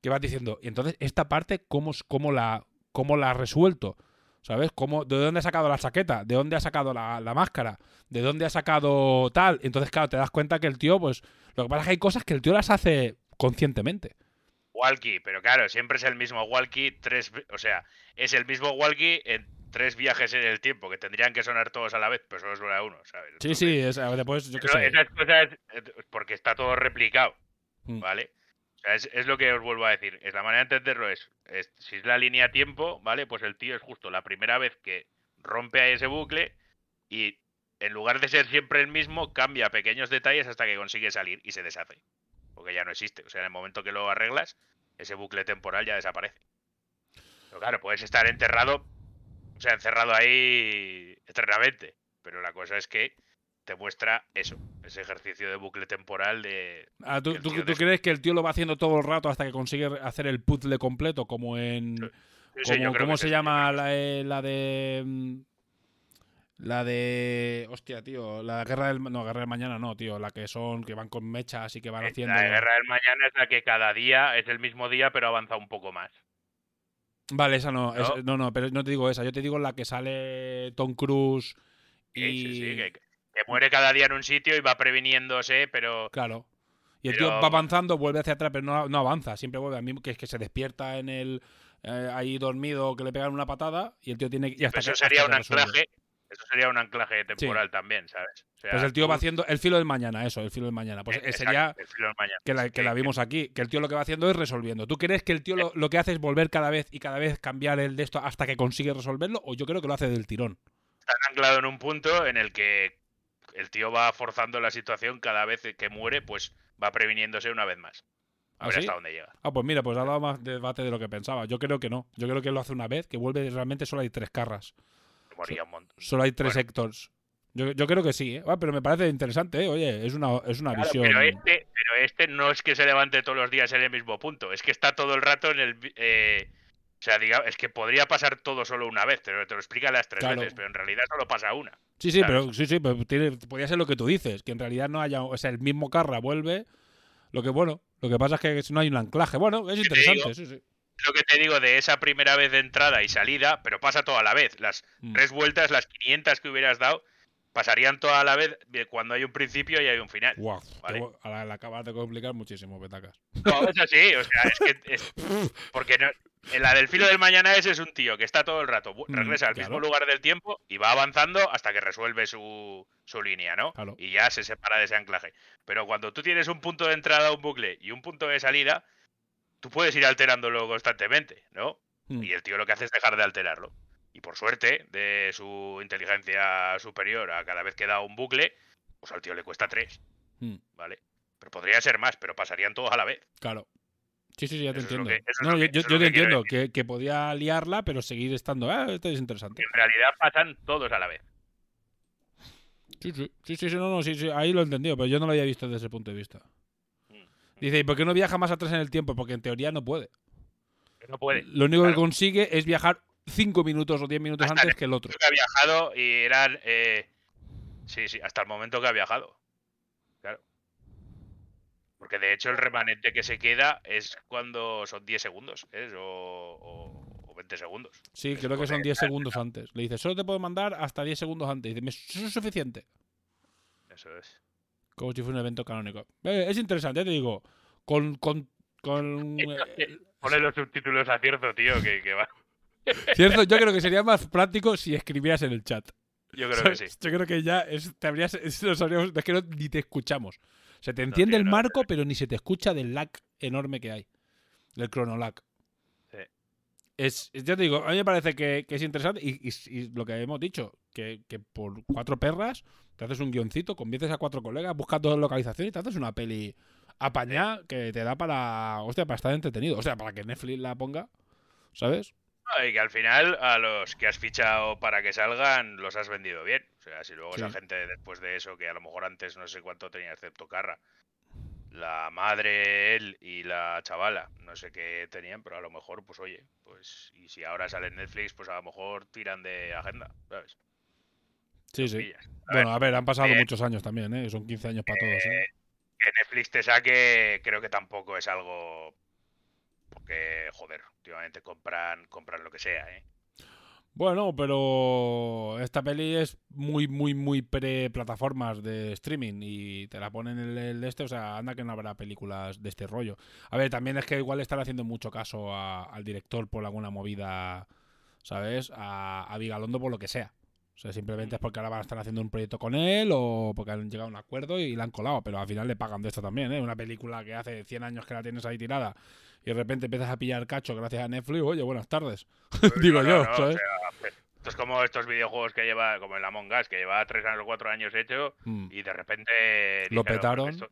que vas diciendo, y entonces esta parte, ¿cómo, cómo, la, cómo la ha resuelto? ¿Sabes? ¿Cómo, ¿De dónde ha sacado la chaqueta? ¿De dónde ha sacado la, la máscara? ¿De dónde ha sacado tal? Entonces, claro, te das cuenta que el tío, pues, lo que pasa es que hay cosas que el tío las hace conscientemente. Walkie, pero claro, siempre es el mismo Walkie, tres, o sea, es el mismo Walkie en tres viajes en el tiempo, que tendrían que sonar todos a la vez, pero solo suena uno, ¿sabes? Sí, sí, es, después, yo qué sé. esas cosas, eh, porque está todo replicado, Mm. ¿vale? O sea, es, es lo que os vuelvo a decir. Es la manera de entenderlo es, es, si es la línea tiempo, ¿vale? Pues el tío es justo la primera vez que rompe a ese bucle y en lugar de ser siempre el mismo, cambia pequeños detalles hasta que consigue salir y se deshace. Porque ya no existe. O sea, en el momento que lo arreglas, ese bucle temporal ya desaparece. Pero claro, puedes estar enterrado, o sea, encerrado ahí eternamente. Pero la cosa es que te muestra eso, ese ejercicio de bucle temporal de... Ah, ¿tú, tú- crees que el tío lo va haciendo todo el rato hasta que consigue hacer el puzzle completo? Como en. Sí, como- ¿Cómo se llama la, eh, la de. La de. Hostia, tío. La guerra del. No, guerra del mañana no, tío. La que son. Que van con mechas y que van haciendo. La guerra del mañana es la que cada día es el mismo día, pero avanza un poco más. Vale, esa no. es- ¿No? no, pero no te digo esa. Yo te digo la que sale Tom Cruise y. Sí, sí, sí, que, que muere cada día en un sitio y va previniéndose, pero Claro. Y el Pero- tío va avanzando, vuelve hacia atrás, pero no, no avanza. Siempre vuelve a mí, que es que se despierta en el. eh, ahí dormido, que le pegan una patada y el tío tiene. Y hasta eso que- sería un que anclaje. Eso sería un anclaje temporal también, ¿sabes? O sea, Pues el tío va haciendo el filo del mañana, eso, el filo del mañana. Pues eh, eh, exacto, sería el filo del mañana. que la, que la vimos aquí, que el tío lo que va haciendo es resolviendo. ¿Tú crees que el tío lo, lo que hace es volver cada vez y cada vez cambiar el de esto hasta que consigue resolverlo? O yo creo que lo hace del tirón. Está anclado en un punto en el que el tío va forzando la situación cada vez que muere, pues va previniéndose una vez más. A ¿Ah, ver sí? hasta dónde llega. Ah, pues mira, pues ha dado más debate de lo que pensaba. Yo creo que no. Yo creo que lo hace una vez, que vuelve realmente solo hay tres carras. Moría un montón. Solo hay tres Bueno. Hectors. Yo, yo creo que sí, ¿eh? Ah, pero me parece interesante, ¿eh? Oye, es una, es una Claro, visión. pero, este, pero este no es que se levante todos los días en el mismo punto, es que está todo el rato en el... eh, o sea, diga, es que podría pasar todo solo una vez, te lo, te lo explica las tres Claro. veces, pero en realidad solo pasa una. Sí, sí, ¿sabes? pero sí, sí, pero tiene, podría ser lo que tú dices, que en realidad no haya, o sea, el mismo carra vuelve. Lo que bueno, lo que pasa es que no hay un anclaje. Bueno, es interesante, sí, sí. Lo que te digo de esa primera vez de entrada y salida, pero pasa todo a la vez. Las Mm. tres vueltas, las 500 que hubieras dado, pasarían toda la vez cuando hay un principio y hay un final. Guau, Vale. la, la acabas de complicar muchísimo, petacas. No, es así, o sea, es que... es- [LAUGHS] porque no- en la del filo del mañana ese es un tío que está todo el rato, Mm, regresa al claro. mismo lugar del tiempo y va avanzando hasta que resuelve su, su línea, ¿no? Claro. Y ya se separa de ese anclaje. Pero cuando tú tienes un punto de entrada a un bucle y un punto de salida, tú puedes ir alterándolo constantemente, ¿no? Mm. Y el tío lo que hace es dejar de alterarlo. Y por suerte, de su inteligencia superior a cada vez que da un bucle, pues al tío le cuesta tres, Mm, ¿vale? Pero podría ser más, pero pasarían todos a la vez. Claro. Sí, sí, sí, ya te Eso entiendo. que- no, yo, que- te entiendo que, que podía liarla, pero seguir estando. Ah, esto es interesante. En realidad pasan todos a la vez. Sí, sí, sí, sí, no, no, sí, sí, ahí lo he entendido, pero yo no lo había visto desde ese punto de vista. Dice, ¿y por qué no viaja más atrás en el tiempo? Porque en teoría no puede. No puede. Lo único que consigue es viajar 5 minutos o 10 minutos Hasta antes el que el otro. que ha viajado y eran. eh, Sí, sí, hasta el momento que ha viajado. Claro. Porque de hecho el remanente que se queda es cuando son 10 segundos, ¿es? O, o- o 20 segundos. Sí, creo que son 10 segundos antes. Le dice, solo te puedo mandar hasta 10 segundos antes. Y dice, "¿Me- ¿eso es suficiente? Eso es. Como si fuera un evento canónico. Eh, es interesante, ya te digo. Con. con, con eh, Pone los subtítulos a cierto, tío, que, que va. [LAUGHS] cierto, yo creo que sería más práctico si escribieras en el chat. Yo creo que sí. Yo creo que ya es, te habrías, [LAUGHS] es, que no- ni te escuchamos. Se te entiende el marco, pero ni se te escucha del lag enorme que hay. Del cronolag. Sí. Es, ya te digo, a mí me parece que, que es interesante y, y- y lo que hemos dicho, que, que por cuatro perras te haces un guioncito, conviertes a cuatro colegas, buscas dos localizaciones y te haces una peli apañada que te da para, hostia, para estar entretenido. O sea, para que Netflix la ponga, ¿sabes? No, y que al final a los que has fichado para que salgan los has vendido bien. O sea, si luego Sí. esa gente después de eso, que a lo mejor antes no sé cuánto tenía excepto Carra, la madre, él y la chavala, no sé qué tenían, pero a lo mejor, pues oye, pues y si ahora sale en Netflix, pues a lo mejor tiran de agenda, ¿sabes? Sí, sí. A Bueno, ver, a ver, han pasado bien. muchos años también, ¿eh? Son 15 años para todos, ¿eh? Que Netflix te saque, creo que tampoco es algo... Porque, joder, últimamente compran, compran lo que sea, ¿eh? Bueno, pero esta peli es muy, muy, muy pre-plataformas de streaming y te la ponen en el, el este, o sea, anda que no habrá películas de este rollo. A ver, también es que igual están haciendo mucho caso a- al director por alguna movida, ¿sabes? A, a Vigalondo por lo que sea. O sea, simplemente es porque ahora van a estar haciendo un proyecto con él o porque han llegado a un acuerdo y la han colado, pero al final le pagan de esto también, ¿eh? Una película que hace 100 años que la tienes ahí tirada y de repente empiezas a pillar cacho gracias a Netflix, oye, buenas tardes. [LAUGHS] Digo No, yo, no, ¿sabes? o sea, esto es como estos videojuegos que lleva, como el Among Us, que lleva tres años o cuatro años hecho Mm. y de repente Lo dijeron, petaron. "Esto-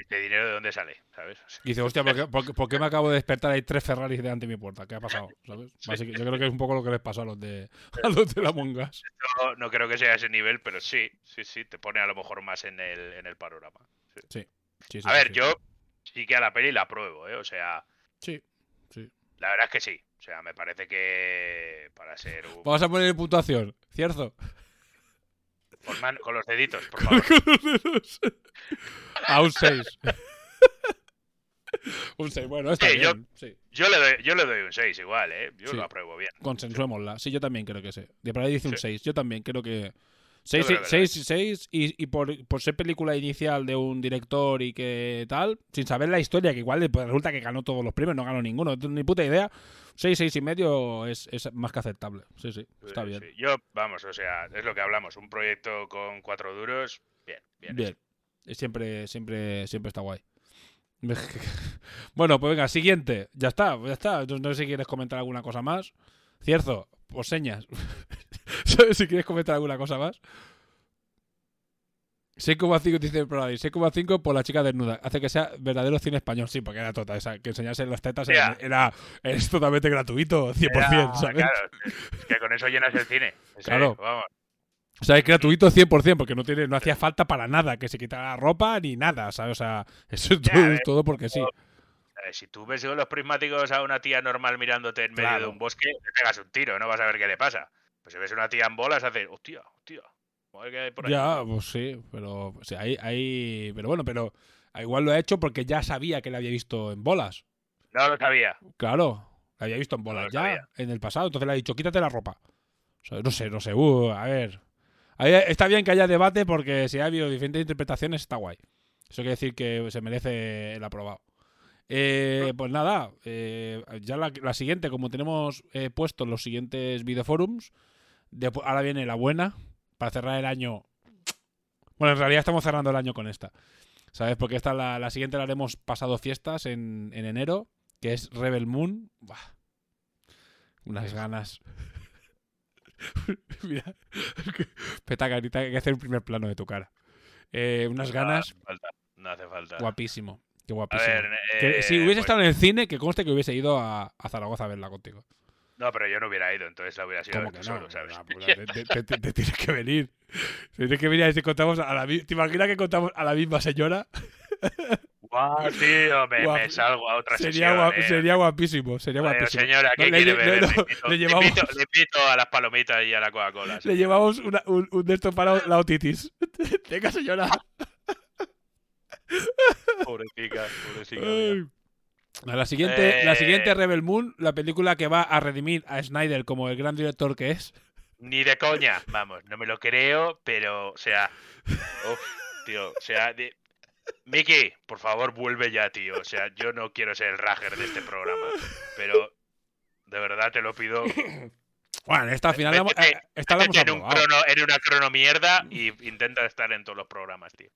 ¿Este dinero de dónde sale? ¿Sabes? Y dice, hostia, ¿por qué, por qué- por qué me acabo de despertar? Hay tres Ferraris delante de mi puerta. ¿Qué ha pasado? [LAUGHS] ¿Sabes? Yo creo que es un poco lo que les pasó a los de, [LAUGHS] a los de la Mongas. no, no creo que sea ese nivel, pero sí, sí, sí, te pone a lo mejor más en el, en el panorama. Sí. Sí. sí, sí, a ver, yo sí que a la peli la apruebo, ¿eh? O sea, Sí, sí. la verdad es que sí. O sea, me parece que para ser un... Vamos a poner puntuación, ¿cierto? Con, man- con los deditos, por favor. A un 6. [LAUGHS] un 6, bueno, está Sí, yo- bien. Sí. Yo le doy, yo le doy un 6 igual, ¿eh? Yo Sí. lo apruebo bien. Consensuémosla. Sí, yo también creo que sí. De por ahí dice un Sí. 6. Yo también creo que. 6, creo que 6, 6 y, y por, por ser película inicial de un director y que tal, sin saber la historia, que igual pues, resulta que ganó todos los premios, no ganó ninguno, no ni puta idea. 6, 6 y medio es, es más que aceptable. Sí, sí, está Sí, bien. sí. Yo, vamos, o sea, es lo que hablamos. Un proyecto con cuatro duros, bien, bien. Bien. Es Siempre, siempre, siempre está guay. [LAUGHS] Bueno, pues venga, siguiente. Ya está, ya está. Entonces, no sé si quieres comentar alguna cosa más. Cierzo, por señas. [LAUGHS] ¿Sabes si quieres comentar alguna cosa más? 6,5 dice Paradise, 6,5 por la chica desnuda. Hace que sea verdadero cine español. Sí, porque era tota esa. Que enseñarse las tetas era, es totalmente gratuito, 100%, Era- ¿sabes? Claro, es que con eso llenas el cine. Claro. Vamos. O sea, es gratuito 100%, porque no tiene no hacía falta para nada que se quitara la ropa ni nada, ¿sabes? O sea, [LAUGHS] eso es Ya, todo, porque sí. Eh, si tú ves con los prismáticos a una tía normal mirándote en medio Claro. de un bosque, le pegas un tiro, no vas a ver qué le pasa. Pues si ves una tía en bolas, haces, hostia, hostia. Ver qué hay por ahí. Ya, pues sí, pero o sea, hay, hay- pero bueno, pero igual lo ha hecho porque ya sabía que la había visto en bolas. No lo sabía. Claro, la había visto en bolas ya sabía. en el pasado, entonces le ha dicho, quítate la ropa. O sea, no sé, no sé, uh, a ver. Ahí está bien que haya debate porque si ha habido diferentes interpretaciones está guay. Eso quiere decir que se merece el aprobado. Eh, pues nada, eh, ya la, la siguiente, como tenemos eh, puestos los siguientes videoforums, ahora viene la buena, para cerrar el año. Bueno, en realidad estamos cerrando el año con esta. ¿Sabes? Porque esta la, la siguiente la haremos pasado fiestas en, en enero, que es Rebel Moon. Buah. Unas ganas. [LAUGHS] Mira. Petaca, ahorita hay que hacer un primer plano de tu cara. Eh, unas No ganas. hace falta. No hace falta. Guapísimo. Qué guapísimo. ver, Que eh, si hubiese pues- estado en el cine, que conste que hubiese ido a, a Zaragoza a verla contigo. No, pero yo no hubiera ido, entonces la hubiera sido ¿Cómo tú que no? solo, ¿sabes? Ah, [LAUGHS] pues, te, te- te- te- te tienes que venir. Tienes que venir a ver si contamos a la mi- ¿Te imaginas que contamos a la misma señora? [LAUGHS] Guau, tío, me, salgo a otra Sería, sesión, guap- eh. sería guapísimo. Sería guapísimo. señora, ¿qué No, le, quiere beber? no, Le invito- le le llevamos, le invito a las palomitas y a la Coca-Cola. le llevamos una- un, un de estos para la otitis. [LAUGHS] Venga, señora. Pobrecita, pobrecita. La siguiente, la Eh. siguiente Rebel Moon, la película que va a redimir a Snyder como el gran director que es. Ni de coña, vamos, no me lo creo, pero, o sea, uf, tío, o sea, de... Miki, por favor, vuelve ya, tío. O sea, yo no quiero ser el rager de este programa, pero de verdad te lo pido. Bueno, esta al final la eh, esta la hemos métete en, un crono, en una cronomierda y intenta estar en todos los programas, tío.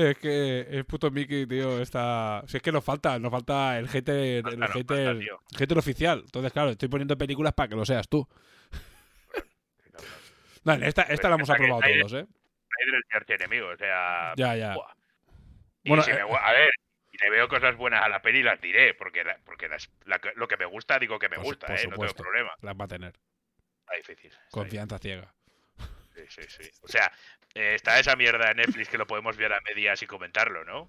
Es que el puto Mickey, tío, está. Si es que nos falta, nos falta el hater, el Falta, nos hater, falta, tío. hater oficial. Entonces, claro, estoy poniendo películas para que lo seas tú. [LAUGHS] Vale, esta, esta la hemos Pero aprobado todos, ¿eh? Mi archienemigo, o sea. Ya, ya. Y Bueno, si eh, a ver, si le veo cosas buenas a la peli, las diré, porque, la- porque las- la que- lo que me gusta, digo que me Por, gusta, por ¿eh? No tengo problema. Las va a tener. Está difícil. está Confianza ciega. Sí, sí, sí. O sea, eh, está esa mierda de Netflix que lo podemos ver a medias y comentarlo, ¿no?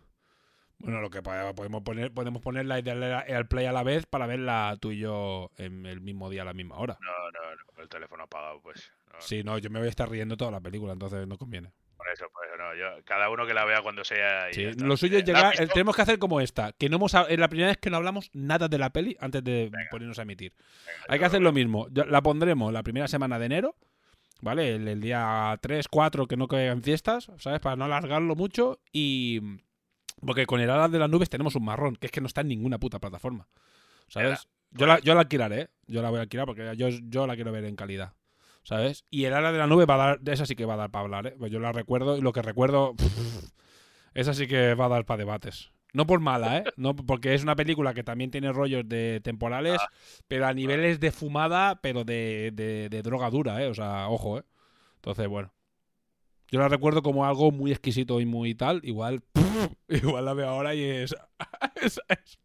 Bueno, lo que po- podemos poner, podemos ponerla y al play a la vez para verla tú y yo en el mismo día a la misma hora. No, no, no, con el teléfono apagado, pues. No, Sí, no, yo me voy a estar riendo toda la película, entonces no conviene. Por eso, por eso, no. Yo, cada uno que la vea cuando sea. y Sí, lo suyo es Eh, ¿la has llegar. Tenemos que hacer como esta. Que no hemos. Es la primera vez que no hablamos nada de la peli antes de ponernos a emitir. Hay que hacer lo mismo. Yo- La pondremos la primera semana de enero. ¿Vale? El, el día 3, 4, que no caigan fiestas, ¿sabes? Para no alargarlo mucho. Y. Porque con el Alas de las Nubes tenemos un marrón, que es que no está en ninguna puta plataforma. ¿Sabes? Yo la, yo la alquilaré. ¿eh? Yo la voy a alquilar porque yo, yo la quiero ver en calidad. ¿Sabes? Y el ala de la nube va a dar. Esa sí que va a dar para hablar, ¿eh? Pues yo la recuerdo y lo que recuerdo. [LAUGHS] esa sí que va a dar para debates. No por mala, ¿eh? No, porque es una película que también tiene rollos de temporales, pero a niveles de fumada, pero de, de, de droga dura, ¿eh? O sea, ojo, ¿eh? Entonces, bueno. Yo la recuerdo como algo muy exquisito y muy tal. Igual, [LAUGHS] igual la veo ahora y es. [LAUGHS] es- es-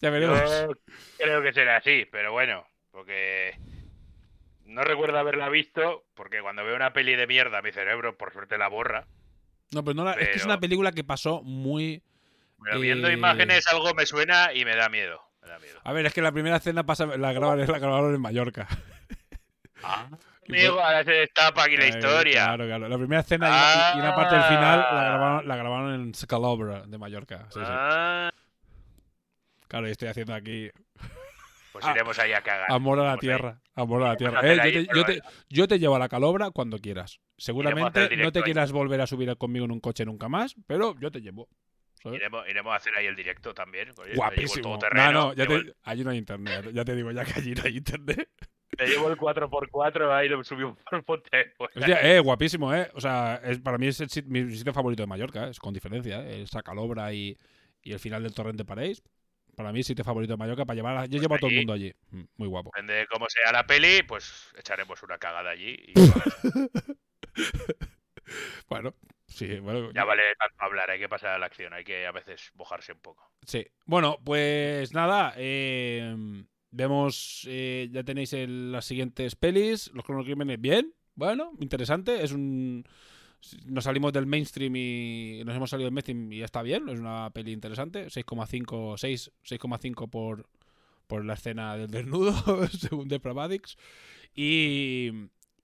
Ya veremos. Yo creo que será así, pero bueno, porque no recuerdo haberla visto, porque cuando veo una peli de mierda mi cerebro por suerte la borra. No, pero no la- es que es una película que pasó muy. Pero viendo eh, imágenes algo me suena y me da miedo. Me da miedo. A ver, es que la primera escena pasa, la grabaron, la grabaron en Mallorca. [LAUGHS] Amigo, ahora se destapa aquí la Eh, historia. Claro, claro. La primera escena y una- y, y una parte del final la Ah. grabaron, la grabaron en Scalabra de Mallorca. Sí, sí. Ah, Claro, y estoy haciendo aquí [LAUGHS] pues Ah, iremos ahí a cagar. amor a la ahí. tierra. Amor a la tierra. Eh, yo, te, pero yo, te, yo te llevo a la calobra cuando quieras. Seguramente no te quieras volver a subir conmigo en un coche nunca más, pero yo te llevo. Iremos, iremos a hacer ahí el directo también. Oye, Guapísimo. No, no, ya te, el- allí no hay internet. Ya te digo ya que allí no hay internet. Me llevo el 4x4, ahí lo subí un [LAUGHS] pues, Hostia, eh, guapísimo, eh. O sea, es, para mí es el sit- mi sitio favorito de Mallorca, eh, es con diferencia, eh. El Sacalobra y, y el final del Torrente París. Para mí, sitio favorito de Mallorca para llevar a, Yo llevo a todo el mundo allí. Mm, Muy guapo. Depende de cómo sea la peli, pues echaremos una cagada allí. Y [LAUGHS] Bueno, sí, bueno. ya vale tanto hablar, hay que pasar a la acción, hay que a veces mojarse un poco. Sí. Bueno, pues nada. eh, vemos. eh, ya tenéis el- las siguientes pelis. Los cronocrímenes, bien. Bueno, interesante. Es un. Nos salimos del mainstream y nos hemos salido del mainstream y ya está bien. Es una peli interesante. 6,5 6, 6,5 por, por la escena del desnudo, [LAUGHS] según Depravadix. Y,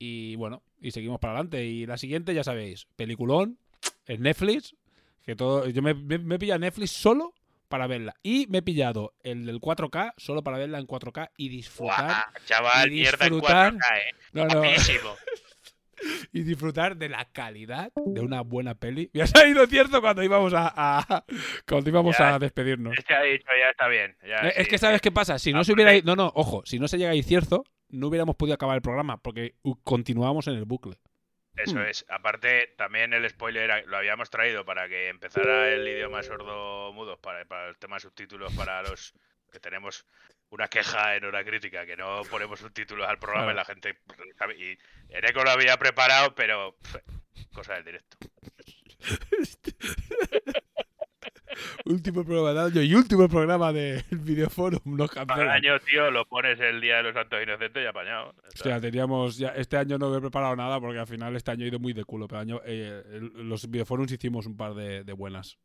y bueno, y seguimos para adelante. Y la siguiente, ya sabéis, peliculón, en Netflix. Que todo, yo me, me, me he pillado Netflix solo para verla. Y me he pillado el del 4K solo para verla en 4K y disfrutar. Guau, chaval, y mierda en disfrutar- 4K, eh. No, no. [LAUGHS] Y disfrutar de la calidad de una buena peli. [LAUGHS] Me ha salido cierto cuando íbamos a, a- cuando íbamos Ya, a despedirnos. Este ha dicho, ya está bien. ya, es sí, que sabes qué pasa, si no se hubiera ido, no, no, ojo, si no se llega a ir cierto, no hubiéramos podido acabar el programa porque uh, continuábamos en el bucle. Eso Hmm. es. Aparte, también el spoiler lo habíamos traído para que empezara el idioma sordo-mudo, para, para el tema de subtítulos para los que tenemos una queja en hora crítica, que no ponemos subtítulos al programa y la gente. Y Eneco lo había preparado, pero cosa del directo. [LAUGHS] último programa del año y último programa del videoforum. Nos Para el año, tío, lo pones el día de los santos inocentes y apañado. O sea, teníamos ya, este año no he preparado nada porque al final este año ha ido muy de culo. Pero año, eh, el- los videoforums hicimos un par de, de buenas.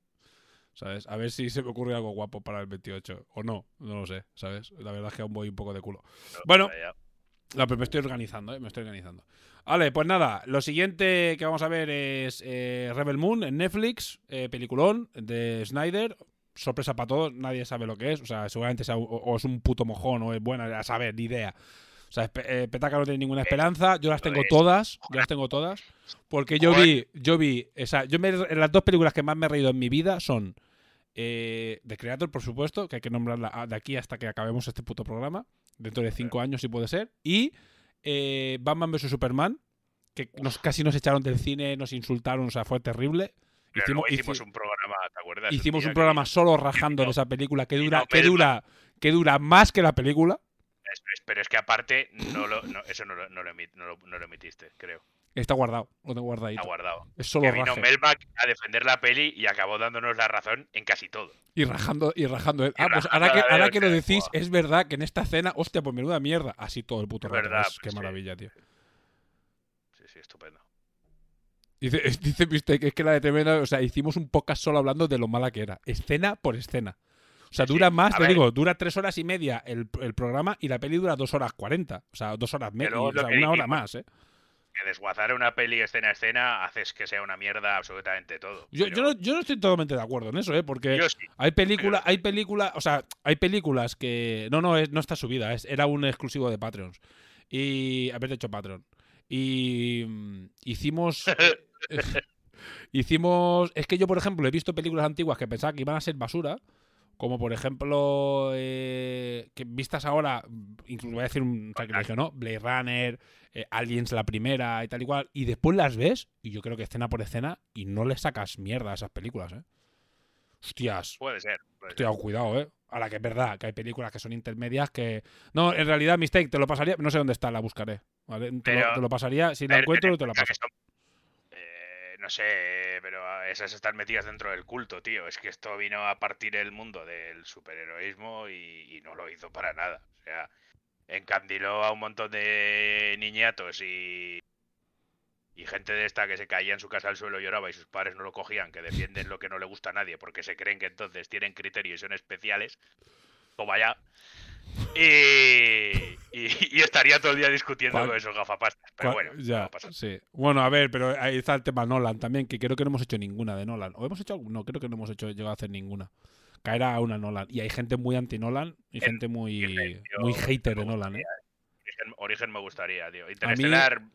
¿Sabes? A ver si se me ocurre algo guapo para el 28. O no, no lo sé, ¿sabes? La verdad es que aún voy un poco de culo. Bueno. No, pero me estoy organizando, ¿eh? Me estoy organizando. Vale, pues nada, lo siguiente que vamos a ver es eh, Rebel Moon en Netflix, eh, peliculón de Snyder. sorpresa para todos, nadie sabe lo que es. O sea, seguramente o, es un puto mojón o es buena, a saber, ni idea. O sea, eh, Petaca no tiene ninguna esperanza. Yo las tengo todas. Yo las tengo todas. Porque yo vi, yo vi, o sea, yo me, las dos películas que más me he reído en mi vida son eh, The Creator, por supuesto, que hay que nombrarla a- de aquí hasta que acabemos este puto programa, dentro de cinco años si puede ser, y eh, Batman vs Superman, que nos, casi nos echaron del cine, nos insultaron, o sea, fue terrible. Pero Hicimos, un programa, ¿te acuerdas? hicimos un programa solo rajando de no, esa película que dura, no que dura, que dura más que la película. Es, Pero es que aparte, no lo, no, eso no lo, no, lo emi- no lo- no lo emitiste, creo. Está guardado, lo tengo guardadito. Está guardado. Es solo que vino raje. Melmac a defender la peli y acabó dándonos la razón en casi todo. Y rajando, y rajando. Y Ah, pues ahora que, ahora que lo que, decís, es verdad que en esta escena, hostia, pues menuda mierda. Así todo el puto Es rato. verdad, Qué pues sí. maravilla, tío. Sí, sí, estupendo. Dice, [LAUGHS] dice Mistake, es que la de tremenda, o sea, hicimos un podcast solo hablando de lo mala que era. Escena por escena. O sea, Sí, dura más, te ver. digo, dura tres horas y media el, el programa y la peli dura dos horas cuarenta. O sea, dos horas media, o sea, que una hora más, ¿eh? Que desguazar una peli escena a escena haces que sea una mierda absolutamente todo. Yo, pero yo, no, yo no estoy totalmente de acuerdo en eso, ¿eh? Porque sí. hay películas, hay películas, o sea, hay películas que. No, no, es, no está subida, es, era un exclusivo de Patreons. Y. Haber hecho Patreon. Y. mm, Hicimos. [LAUGHS] [LAUGHS] hicimos. Es que yo, por ejemplo, he visto películas antiguas que pensaba que iban a ser basura. Como por ejemplo, eh, que vistas ahora, incluso voy a decir un sacrilegio, ¿no? Blade Runner, eh, Aliens la primera y tal y cual, y después las ves, y yo creo que escena por escena, y no le sacas mierda a esas películas, ¿eh? Hostias, Puede ser. puede hostia, ser. cuidado, ¿eh? Ahora que es verdad que hay películas que son intermedias que... No, en realidad, Mistake, te lo pasaría, no sé dónde está, la buscaré, ¿vale? Te, lo, Pero- te lo pasaría, si A la encuentro, te la paso. que son- no sé, pero esas están metidas dentro del culto, tío. Es que esto vino a partir el mundo del superheroísmo y, y no lo hizo para nada. O sea, encandiló a un montón de niñatos y, y gente de esta que se caía en su casa al suelo lloraba y sus padres no lo cogían, que defienden lo que no le gusta a nadie porque se creen que entonces tienen criterio y son especiales. Toma ya. Y, y- y estaría todo el día discutiendo ¿Cuál- con esos gafapastas. Pero bueno, no ya, sí. Bueno, a ver, pero ahí está el tema Nolan también, que creo que no hemos hecho ninguna de Nolan. ¿O hemos hecho No, creo que no hemos hecho llegado a hacer ninguna. Caerá a una Nolan. Y hay gente muy anti-Nolan y gente muy, yo- muy hater de Nolan, ¿eh? Origen, Origen me gustaría, tío. Interestelar. A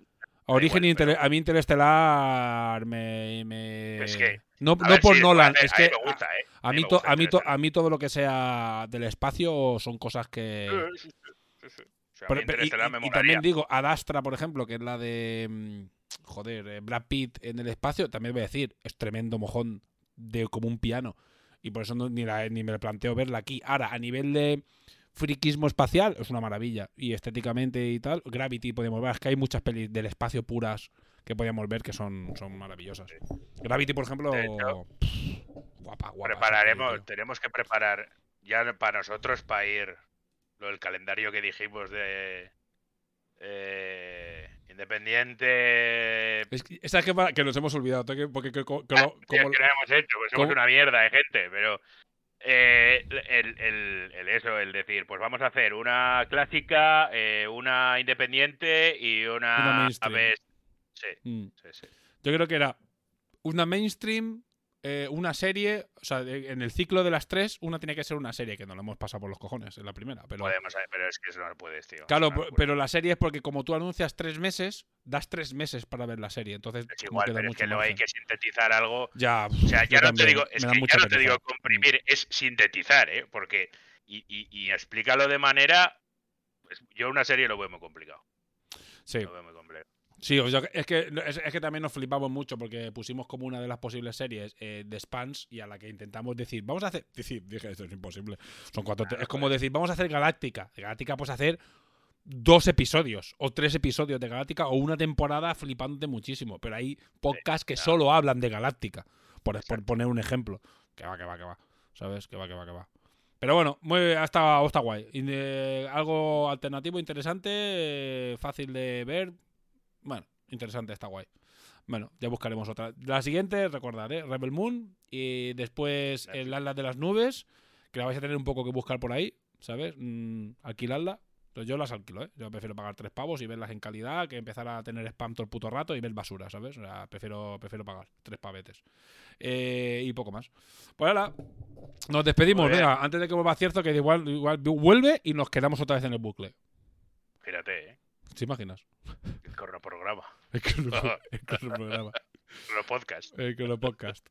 Origen igual, a mí Interestelar me... me- Es que, no no ver, por sí, Nolan, es que me gusta, ¿eh? a, mí a, mí todo lo que sea del espacio son cosas que... Sí, sí. O sea, Pero- y, Interestelar me y- y molaría. también digo, Ad Astra, por ejemplo, que es la de. mm, Joder, eh, Brad Pitt en el espacio, también voy a decir, es tremendo mojón de como un piano. Y por eso no- ni, la- ni me planteo verla aquí. Ahora, a nivel de friquismo espacial, es una maravilla. Y estéticamente y tal, Gravity podemos ver. Es que hay muchas pelis del espacio puras que podíamos ver que son, son maravillosas. Gravity, por ejemplo. De hecho, pff, guapa, guapa. Prepararemos, tenemos que preparar ya para nosotros para ir lo del calendario que dijimos de eh, Independiente. Es que, esa que, nos hemos olvidado. Porque que- que Ah, lo- como- que no hemos hecho, pues somos ¿cómo? una mierda de gente, pero eh, el, el- el eso, el decir, pues vamos a hacer una clásica, eh, una independiente y una, Una a mainstream. ver, sí, Mm. sí, sí. Yo creo que era una mainstream, eh, una serie, o sea, en el ciclo de las tres, una tiene que ser una serie, que no lo hemos pasado por los cojones en la primera, pero... Podemos, pero es que eso no puedes, tío. Claro, pero la serie es porque como tú anuncias tres meses, das tres meses para ver la serie, entonces Es igual, pero es que luego hay que sintetizar algo. Ya, O sea, ya no te digo, es que ya no te digo comprimir, es sintetizar, ¿eh? Porque, y, y, y explícalo de manera. pues, yo una serie lo veo muy complicado. Sí, Lo veo muy complicado. Sí, o sea, es que, es, es que también nos flipamos mucho porque pusimos como una de las posibles series eh, de Spans y a la que intentamos decir, vamos a hacer, [LAUGHS] decir, dije, esto es imposible, son cuatro, te- es como decir, vamos a hacer Galáctica, Galáctica pues hacer dos episodios o tres episodios de Galáctica o una temporada flipándote muchísimo, pero hay podcasts que solo hablan de Galáctica, por, por poner un ejemplo, que va, que va, que va, ¿sabes? Que va, que va, que va. Pero bueno, muy, ha estado, está guay. Y, algo alternativo, interesante, eh, fácil de ver. Bueno, interesante, está guay. Bueno, ya buscaremos otra. La siguiente, recordad, ¿eh? Rebel Moon. Y después el Atlas de las Nubes, que la vais a tener un poco que buscar por ahí, ¿sabes? Mm, alquilarla. Entonces yo las alquilo, ¿eh? Yo prefiero pagar tres pavos y verlas en calidad que empezar a tener spam todo el puto rato y ver basura, ¿sabes? O sea, prefiero, prefiero pagar tres pavetes. Eh, y poco más. Pues ahora, nos despedimos. Venga, antes de que vuelva cierto, que igual, igual vuelve y nos quedamos otra vez en el bucle. Fíjate, ¿eh? ¿Te imaginas? El cronoprograma. El crono- [LAUGHS] el cronoprograma. Los podcasts. El cronopodcast.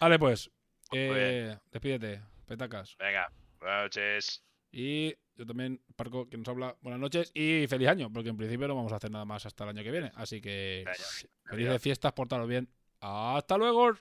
Vale, pues. Eh, despídete, petacas. Venga, buenas noches. Y yo también, Parco, que nos habla, buenas noches y feliz año, porque en principio no vamos a hacer nada más hasta el año que viene. Así que felices fiestas, portaros bien. Hasta luego.